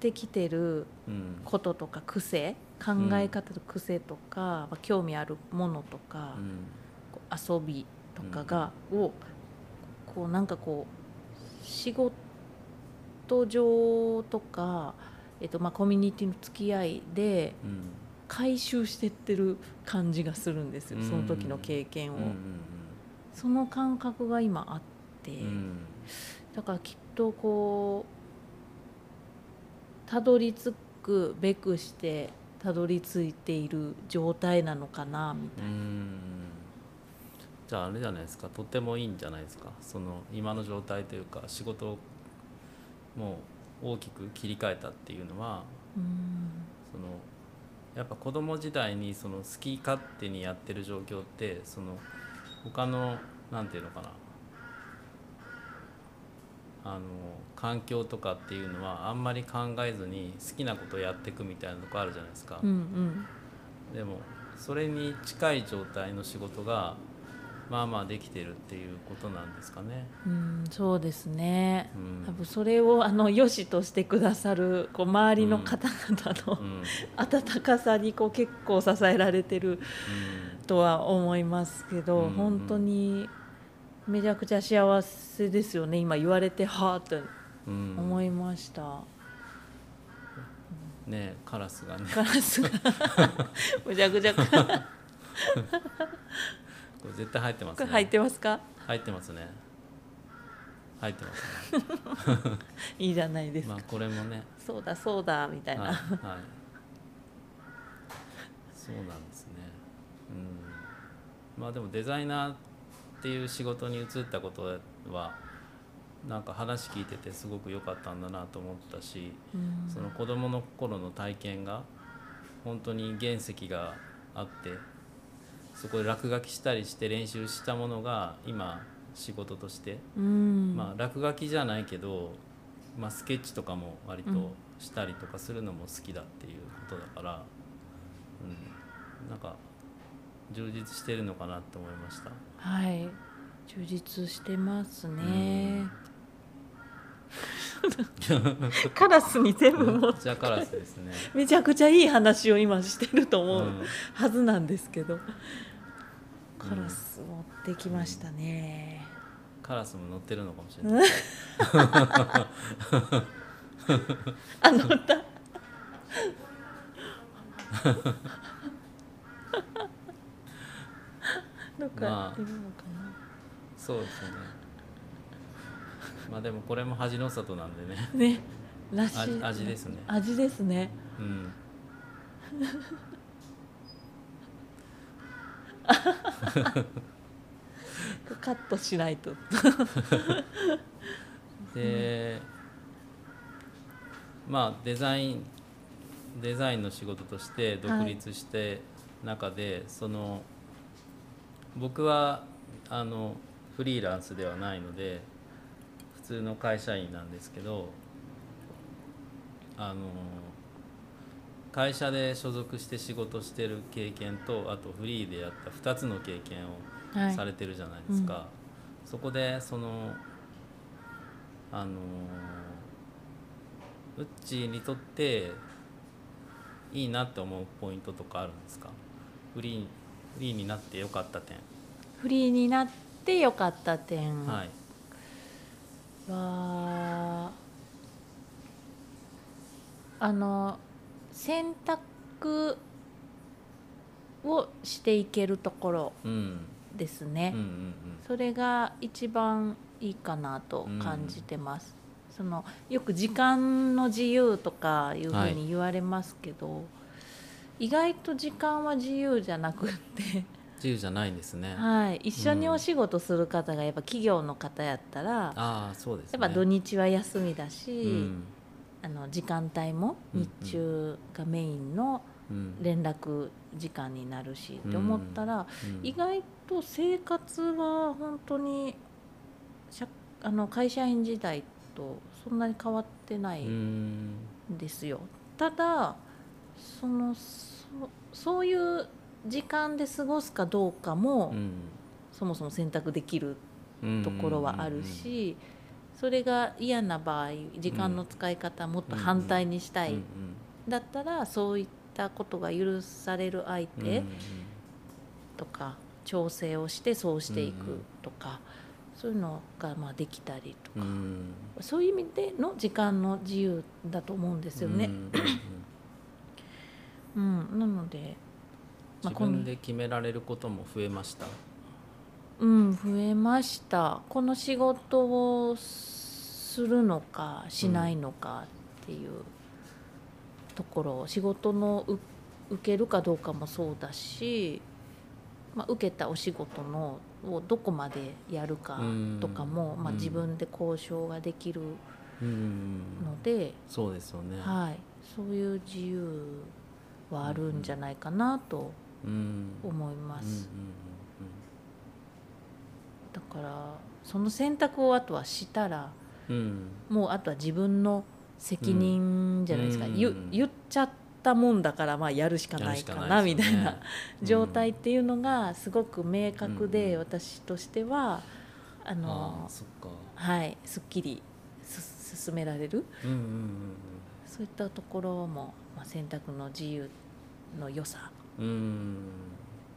てきてるうん。こととか癖考え方と癖とか、まあ興味あるものとか、うん。遊びとかが、をこうなんかこう仕事上とか、えっとまあ、コミュニティの付き合いでうん回収してってる感じがするんですようん。その時の経験を。うんその感覚が今あって、だからきっとこうたどり着くべくしてたどり着いている状態なのかなみたいな。うんじゃああれじゃないですかとってもいいんじゃないですかその今の状態というか仕事をもう大きく切り替えたっていうのはうん。そのやっぱ子供時代にその好き勝手にやってる状況ってその他のなんていうのかなあの環境とかっていうのはあんまり考えずに好きなことをやっていくみたいなとこあるじゃないですか。うんうんでもそれに近い状態の仕事がまあまあできてるっていうことなんですかね。うん、そうですね。うん。多分それをあの良しとしてくださるこう周りの方々のうん。うん。温かさにこう結構支えられてるとは思いますけど、うんうん。本当にめちゃくちゃ幸せですよね。今言われてはあってうん。思いました、ねカラスがね。ガラスが。<laughs> むちゃくちゃここれ絶対入ってますね。れ入ってますか？入ってますね。入ってますね。いいじゃないですか、まあこれもね。そうだそうだみたいな、はい、はい、そうなんですね。うん。まあでもデザイナーっていう仕事に移ったことはなんか話聞いててすごく良かったんだなと思ったし、うんその子供の頃の体験が本当に原石があってそこで落書きしたりして練習したものが今仕事として、うん。まあ落書きじゃないけど、まあ、スケッチとかも割うん。としたりとかするのも好きだっていうことだから、うん、なんか充実してるのかなって思いました。はい。充実してますね、カラスに全部もうじゃあカラスですね。めちゃくちゃいい話を今してると思ううん。はずなんですけど、カラス持ってきましたね、カラスも乗ってるのかもしれない。あの歌どっかいるのかな、そうですね。まあでもこれも恥の里なんでね。ねらしい味味ですね味ですねうん。カットしないと。<laughs> で、まあデザインデザインの仕事として独立して中で、その僕はあのフリーランスではないので普通の会社員なんですけどあの会社で所属して仕事してる経験とあとフリーでやった2つの経験をはい。されてるじゃないですか、そこでそのあのー、うっちーにとっていいなって思うポイントとかあるんですか？フリーフリーになってよかった点。フリーになってよかった点。はい。は、あの選択をしていけるところうんですね、うん。うんそれが一番いいかなと感じてます、そのよく時間の自由とかいうふうに言われますけど、意外と時間は自由じゃなくって。自由じゃないんですね。はい、一緒にお仕事する方がやっぱ企業の方やったら、ああそうですね。やっぱ土日は休みだし、うんあの時間帯もうん日中がメインのうん。連絡時間になるしって思ったら、うん意外と生活は本当に社あの会社員時代とそんなに変わってないうんんですよ。ただそのそそういう時間で過ごすかどうかも、うん。そもそも選択できるうんところはあるし、それが嫌な場合時間の使い方もっと反対にしたい、うんだったらそういったことが許される相うん手とか、調整をしてそうしていくとか、そういうのがまあできたりとか、そういう意味での時間の自由だと思うんですよね。うんなので、まあ自分で決められることも増えました？うん、増えました。この仕事をするのかしないのかっていうところ、仕事のう受けるかどうかもそうだし、まあ、受けたお仕事のをどこまでやるかとかも、まあ、うん。自分で交渉ができるうん。うんうんので、そうですよね。はい、そういう自由はあるんじゃないかなとうん。思います。うんうんだからその選択をあとはしたらうん。うんもうあとは自分の責任じゃないですか、うん。言言っちゃったもんだからまあやるしかないかなね。みたいな <laughs> 状態っていうのがすごく明確で、うん。私としてはああのはいすっきりす進められる。うんうんうんそういったところも、まあ、選択の自由の良さ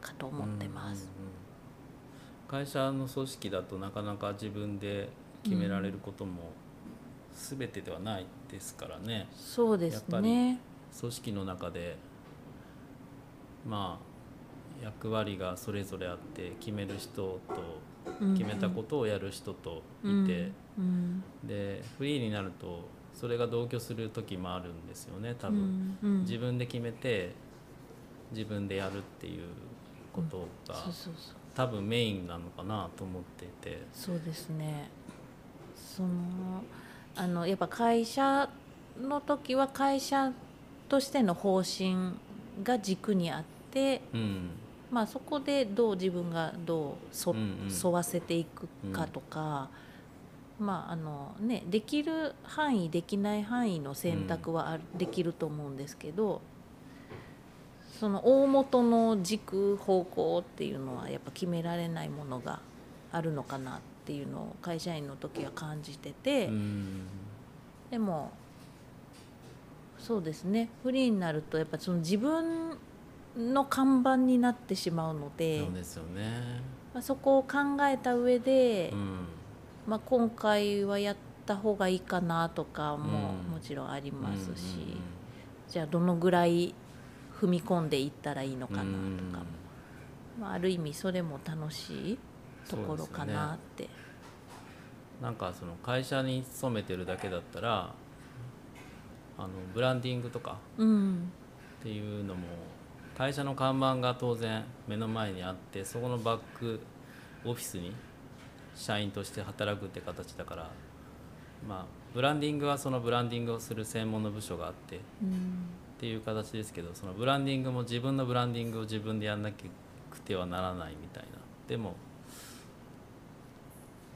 かと思ってます。うんうんうん会社の組織だとなかなか自分で決められることも全てではないですからね、そうですやっぱね。組織の中でまあ役割がそれぞれあって決める人と決めたことをやる人といて、うんでフリーになるとそれが同居する時もあるんですよね多う分、んうん。自分で決めて自分でやるっていうことが、多分メインなのかなと思っていて。そうですね。そのあのやっぱ会社の時は会社としての方針が軸にあって、うん。まあ、そこでどう自分がどうそ、うんうん。沿わせていくかとか、まああのね、できる範囲できない範囲の選択はできると思うんですけどその大元の軸方向っていうのはやっぱ決められないものがあるのかなっていうのを会社員の時は感じてて、うん。でもそうですね。フリーになるとやっぱその自分の看板になってしまうので、そうですよね。まあ、そこを考えた上で、うん。まあ、今回はやった方がいいかなとかもうん。もちろんありますし、うんじゃあどのぐらい踏み込んでいったらいいのかなとかまあ、ある意味それも楽しいところかなって。なんかその会社に勤めてるだけだったらあのブランディングとかうんっていうのも会社の看板が当然目の前にあってそこのバックオフィスに社員として働くって形だからまあブランディングはそのブランディングをする専門の部署があってっうんていう形ですけどそのブランディングも自分のブランディングを自分でやんなくてはならないみたいな。でも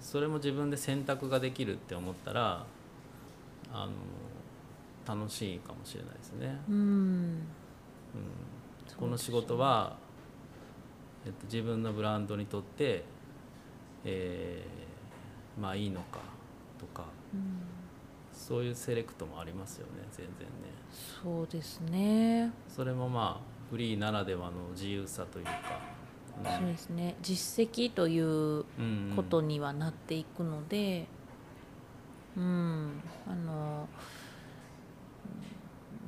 それも自分で選択ができるって思ったらあの楽しいかもしれないですね。うん。うん。この仕事は、えっと、自分のブランドにとって、えーまあいいのかとかうんそういうセレクトもありますよね全然ね。そうですね、それもまあフリーならではの自由さというか、うんそうですね。実績といううんことにはなっていくのでうん。あの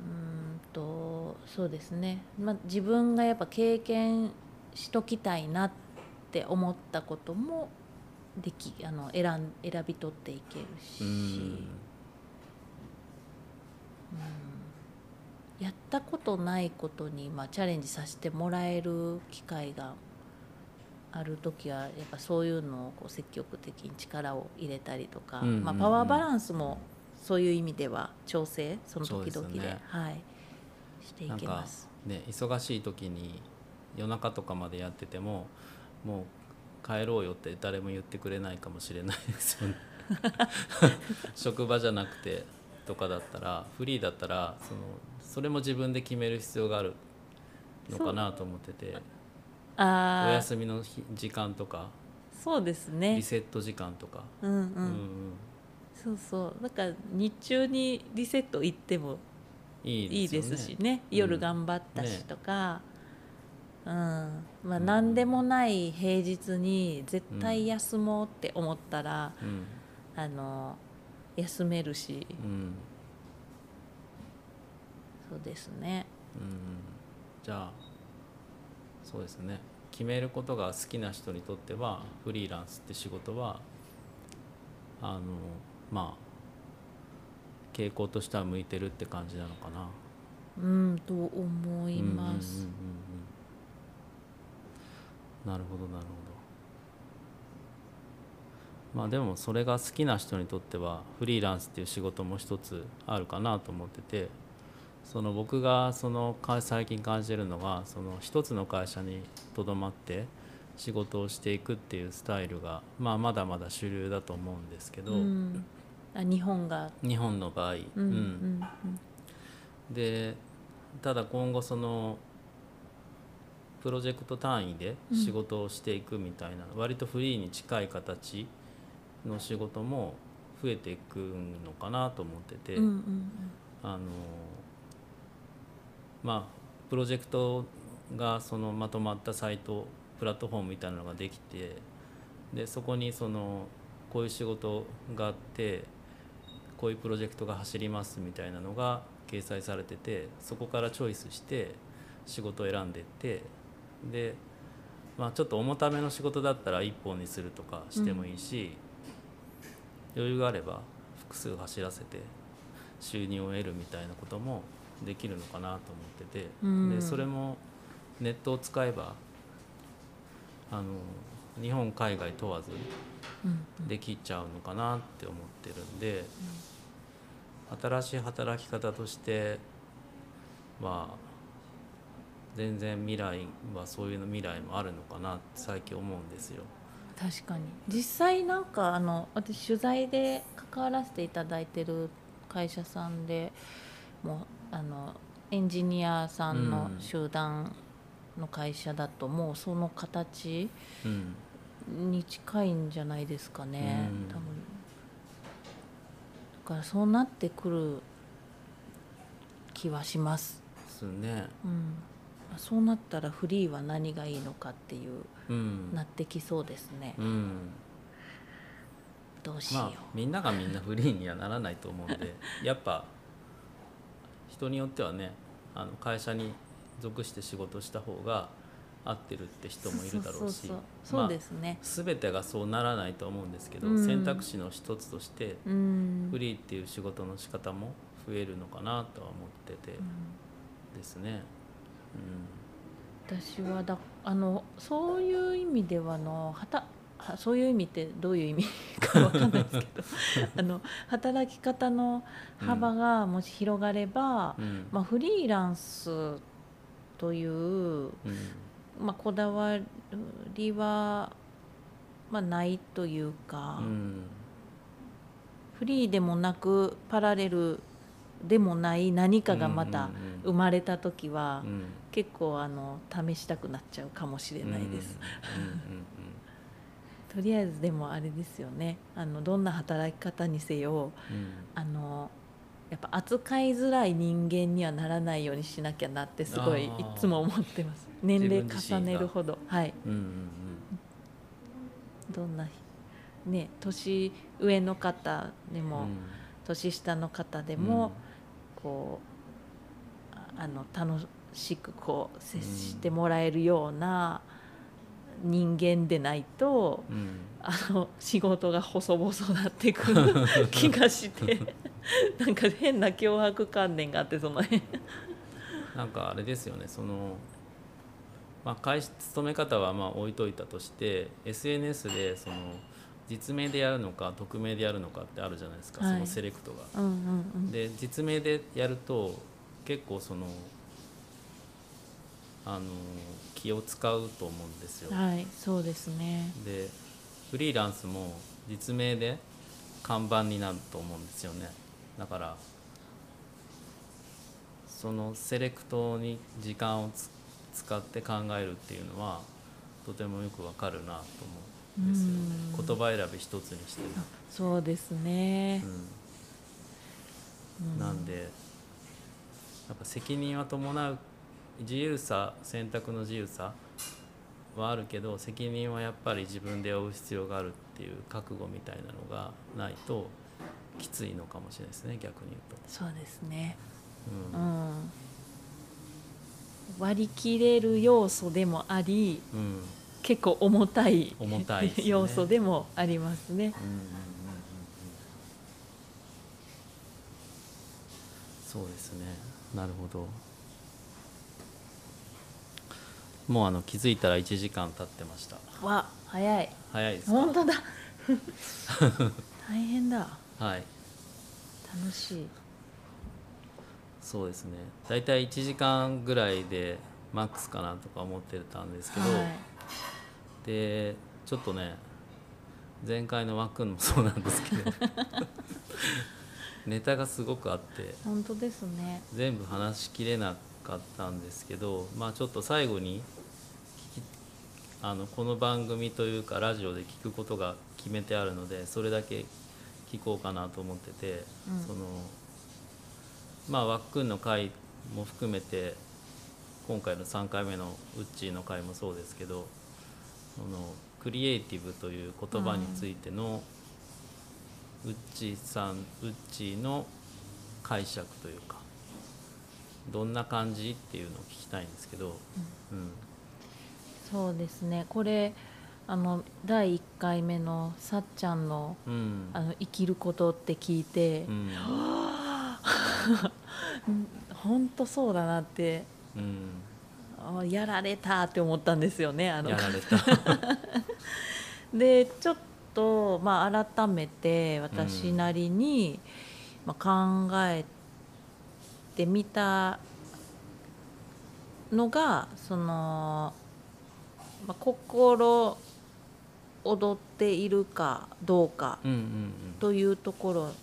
うんとそうですね、まあ、自分がやっぱ経験しときたいなって思ったこともできあの選ん選び取っていけるし、うんやったことないことに、まあ、チャレンジさせてもらえる機会がある時はやっぱそういうのをこう積極的に力を入れたりとか、うんうんうん。まあ、パワーバランスもそういう意味では調整その時々で。ね。はい、していなんかけます。ね忙しい時に夜中とかまでやっててももう帰ろうよって誰も言ってくれないかもしれないですよね。<laughs> <laughs> 職場じゃなくてとかだったらフリーだったらそのそれも自分で決める必要があるのかなと思ってて。おああ休みの日時間とか。そうですリね。セット時間とか、うんうん、うんそうそう。だから日中にリセット行ってもうんいいいですしね。うん。夜頑張ったしねとか、うん。まあうん。何でもない平日に絶対休もうって思ったら、うん。あの休めるし。うん。そうですね。うんじゃあそうですね。決めることが好きな人にとってはフリーランスって仕事はあのまあ傾向としては向いてるって感じなのかな。うんと思います、なるほどなるほど。まあでもそれが好きな人にとってはフリーランスっていう仕事も一つあるかなと思っててその僕がそのか最近感じてるのがその一つの会社にとどまって仕事をしていくっていうスタイルが、まあ、まだまだ主流だと思うんですけど、うん。あ日本が。日本の場合、うん。うん。でただ今後そのプロジェクト単位で仕事をしていくみたいな、割とフリーに近い形の仕事も増えていくのかなと思ってて、うんうんあのまあプロジェクトがそのまとまったサイトプラットフォームみたいなのができてでそこにそのこういう仕事があってこういうプロジェクトが走りますみたいなのが掲載されててそこからチョイスして仕事を選んでってで、まあ、ちょっと重ための仕事だったら1本にするとかしてもいいし、余裕があれば複数走らせて収入を得るみたいなこともできるのかなと思ってて、うん。でそれもネットを使えばあの日本海外問わずうん。できちゃうのかなって思ってるんで、新しい働き方としては全然未来はそういうの未来もあるのかなって最近思うんですよ。確かに。実際なんかあの私取材で関わらせていただいてる会社さんでもうあのエンジニアさんのうん。集団の会社だともうその形うん。に近いんじゃないですかね、うん。多分。だからそうなってくる気はします、ですね。うん、そうなったらフリーは何がいいのかっていううんなってきそうですね、うん。どうしよう、まあみんながみんなフリーにはならないと思うんで <laughs> やっぱ人によってはねあの会社に属して仕事した方が合ってるって人もいるだろうしそうですね、全てがそうならないと思うんですけど、うん。選択肢の一つとしてうん。フリーっていう仕事の仕方も増えるのかなとは思っててうんですね。私はだあのそういう意味ではあのはたはそういう意味ってどういう意味かわかんないですけど <laughs> あの働き方の幅がもし広がれば、うん。うんまあ、フリーランスという、うん。まあ、こだわりは、まあ、ないというか、うん。フリーでもなくパラレルでもない何かがまた生まれた時は、うん結構あの試したくなっちゃうかもしれないです。うんうんうんうんとりあえずでもあれですよね。あのどんな働き方にせようん。あのやっぱ扱いづらい人間にはならないようにしなきゃなってすごいいつも思ってます。年齢重ねるほど。はい。うんうんどんなね年上の方でうん。も、年下の方でも、こうああの楽しくこう接してもらえるような人間でないとうん。うんあの仕事が細々なってくる <laughs> 気がして。なんか変な脅迫観念があってその辺。なんかあれですよね。その、まあ、会社勤め方はまあ置いといたとして SNS でその実名でやるのか匿名でやるのかってあるじゃないですか、はい。そのセレクトが。うんうんうん。で実名でやると結構そのあの気を使うと思うんですよ。はいそうですね。でフリーランスも実名で看板になると思うんですよね。だからそのセレクトに時間をつ使って考えるっていうのはとてもよくわかるなと思うんですよね。うん。言葉選び一つにしても、そうですね、うん、なんでやっぱ責任は伴う自由さ選択の自由さはあるけど責任はやっぱり自分で負う必要があるっていう覚悟みたいなのがないときついのかもしれないですね逆に言うそうですね。と。ううん。ん割り切れる要素でもありうん。結構重たい重たいね。要素でもありますね。うん。そうですね。なるほどもうあの気づいたら1時間経ってました。わ早い。早いですか？本当だ。<laughs> 大変だ。はい。楽しい。そうですね。大体1時間ぐらいでマックスかなとか思ってたんですけど、はい。でちょっとね前回のワックンもそうなんですけど <laughs> ネタがすごくあって本当ですね。全部話しきれなかったんですけどまあちょっと最後にあのこの番組というかラジオで聞くことが決めてあるのでそれだけ聞こうかなと思ってて、うん。そのまあワックンの回も含めて今回の3回目のウッチーの回もそうですけどそのクリエイティブという言葉についての、ウッチーさんウッチーの解釈というかどんな感じっていうのを聞きたいんですけど、うんそうですね。これあの第1回目のさっちゃんのうん。あの生きることって聞いてう、ん。<laughs> 本当そうだなってうん。あやられたって思ったんですよねあの。やられた。<laughs> でちょっと、まあ、改めて私なりに、まあ、考えてみたのがその、まあ、心躍っているかどうかというところうん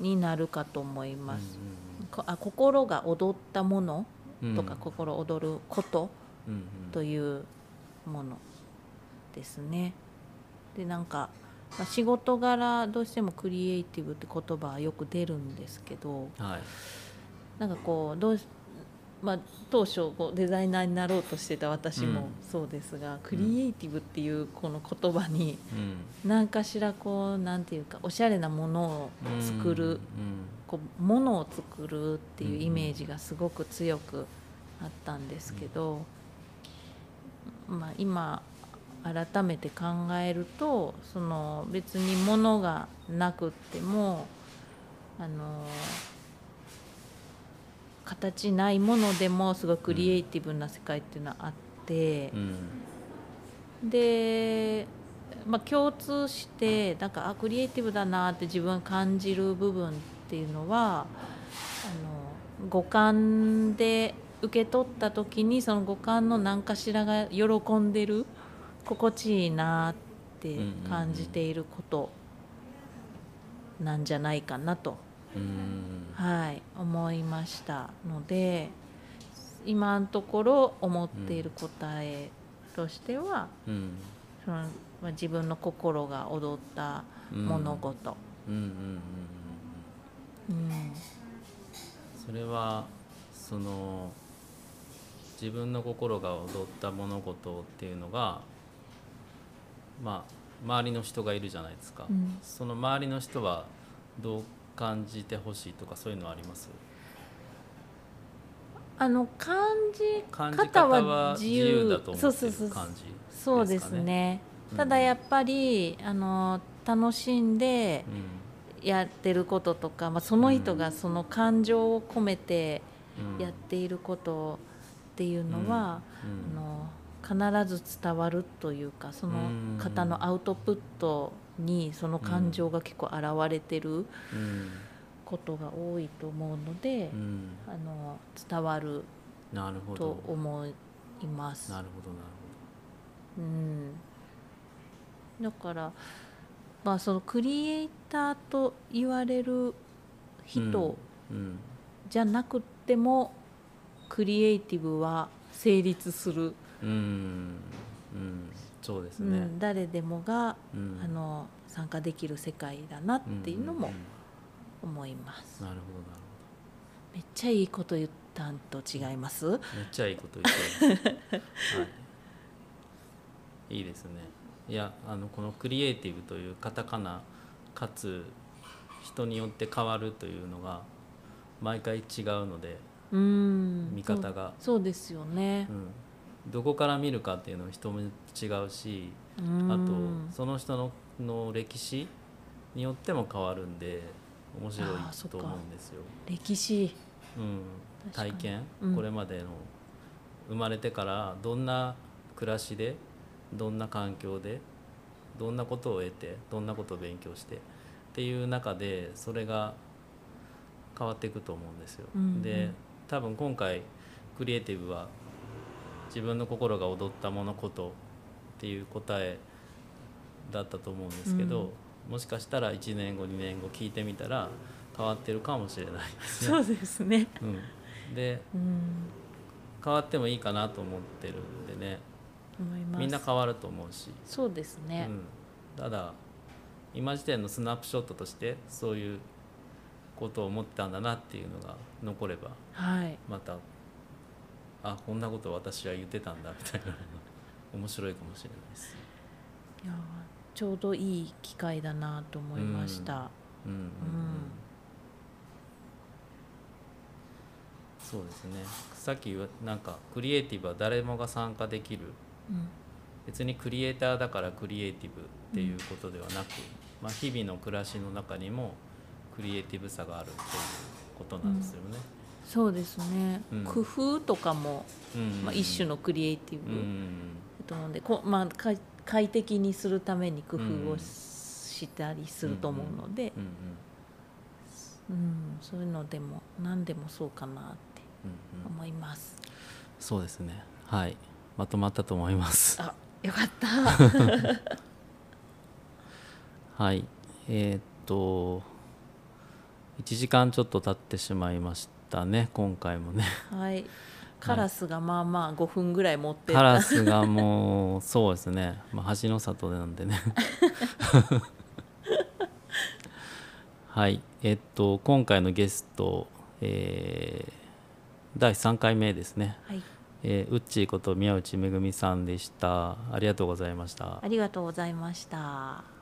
になるかと思います。あ心が踊ったものうん。とか、心躍ることというものですね。でなんか、まあ、仕事柄どうしてもクリエイティブって言葉はよく出るんですけどはい。なんかこうどうし、まあ、当初こうデザイナーになろうとしてた私もそうですが、クリエイティブっていうこの言葉にうん。何かしらこうなんていうかおしゃれなものを作る、うん。こうものを作るっていうイメージがすごく強くあったんですけど、まあ、今改めて考えるとその別にものがなくってもあの形ないものでもすごいクリエイティブな世界っていうのはあってう、んで、まあ、共通してなんかあクリエイティブだなって自分感じる部分っていうのはあの五感で受け取った時にその五感の何かしらが喜んでる心地いいなって感じていることなんじゃないかなと、うんはい、思いましたので今のところ思っている答えとしては、うん。そのまあ自分の心が踊った物事、それはその自分の心が踊った物事っていうのがまあ周りの人がいるじゃないですか、うん。その周りの人はどう感じてほしいとかそういうのはあります？あの感じ方方はは自自由由だと思ってそうそうそうる感じそうですね。ただやっぱり、あの楽しんでやってることとか、まあ、その人がその感情を込めてうん。うんやっていることっていうのは、うん。あの必ず伝わるというかその方のアウトプットにその感情が結構現れてるうん。ことが多いと思うので、うん。あの伝わるとど。思います。なるほどなるうん、だから、まあ、そのクリエイターと言われる人じゃなくても、クリエイティブは成立する、そうですね。うん、誰でもが、うん。あの参加できる世界だなっていうのもんん思います。なるほどなるめっちゃいいこと言ったんと違います？ほどめっちゃいいこと言ってます、<laughs> はい、いいですね。いやあのこのクリエイティブというカタカナかつ人によって変わるというのが毎回違うので、うん、見方が。そうですよね。う。ん、どこから見るかっていうのも人も違うしああとその人のの歴史によっても変わるんで面白いと思うんですよ。歴史。うん、体験、うん。これまでの。生まれてからどんな暮らしでどんな環境でどんなことを得てどんなことを勉強してっていう中でそれが変わっていくと思うんですよ。うんうん。で多分今回クリエイティブは自分の心が踊ったものことっていう答えだったと思うんですけど、もしかしたら1年後2年後聞いてみたら変わってるかもしれないですね。そうですね。うん、でうん、変わってもいいかなと思ってるんでね思います。みんな変わると思うし、そうですね。うん、ただ今時点のスナップショットとしてそういうことを思ったんだなっていうのが残ればはい。またあこんなこと私は言ってたんだみたいな面白いかもしれないです。いやちょうどいい機会だなと思いました。うん。うん。うん。うん。そうですね。さっきなんかクリエイティブは誰もが参加できる。うん、別にクリエイターだからクリエイティブっていうことではなく、まあ、日々の暮らしの中にもクリエイティブさがあるっていうことなんですよね。そうですね、うん。工夫とかも、うん。まあ、一種のクリエイティブ。だうんと思うんで、こまあ、快快適にするために工夫をうんしたりすると思うので、うんうんうんそういうのでも何でもそうかなってうんうん思います。そうですねはいまとまったと思います。あよかった。<laughs> はいえーっと1時間ちょっと経ってしまいましたね今回もね。はい。カラスがまあまあ5分ぐらい持ってた。カラスがもうそうですね、まあ、橋の里なんでね <laughs> はいえっと今回のゲスト、えー第3回目ですね、はい。えー、うっちーこと宮内めぐみさんでしたありがとうございましたありがとうございました。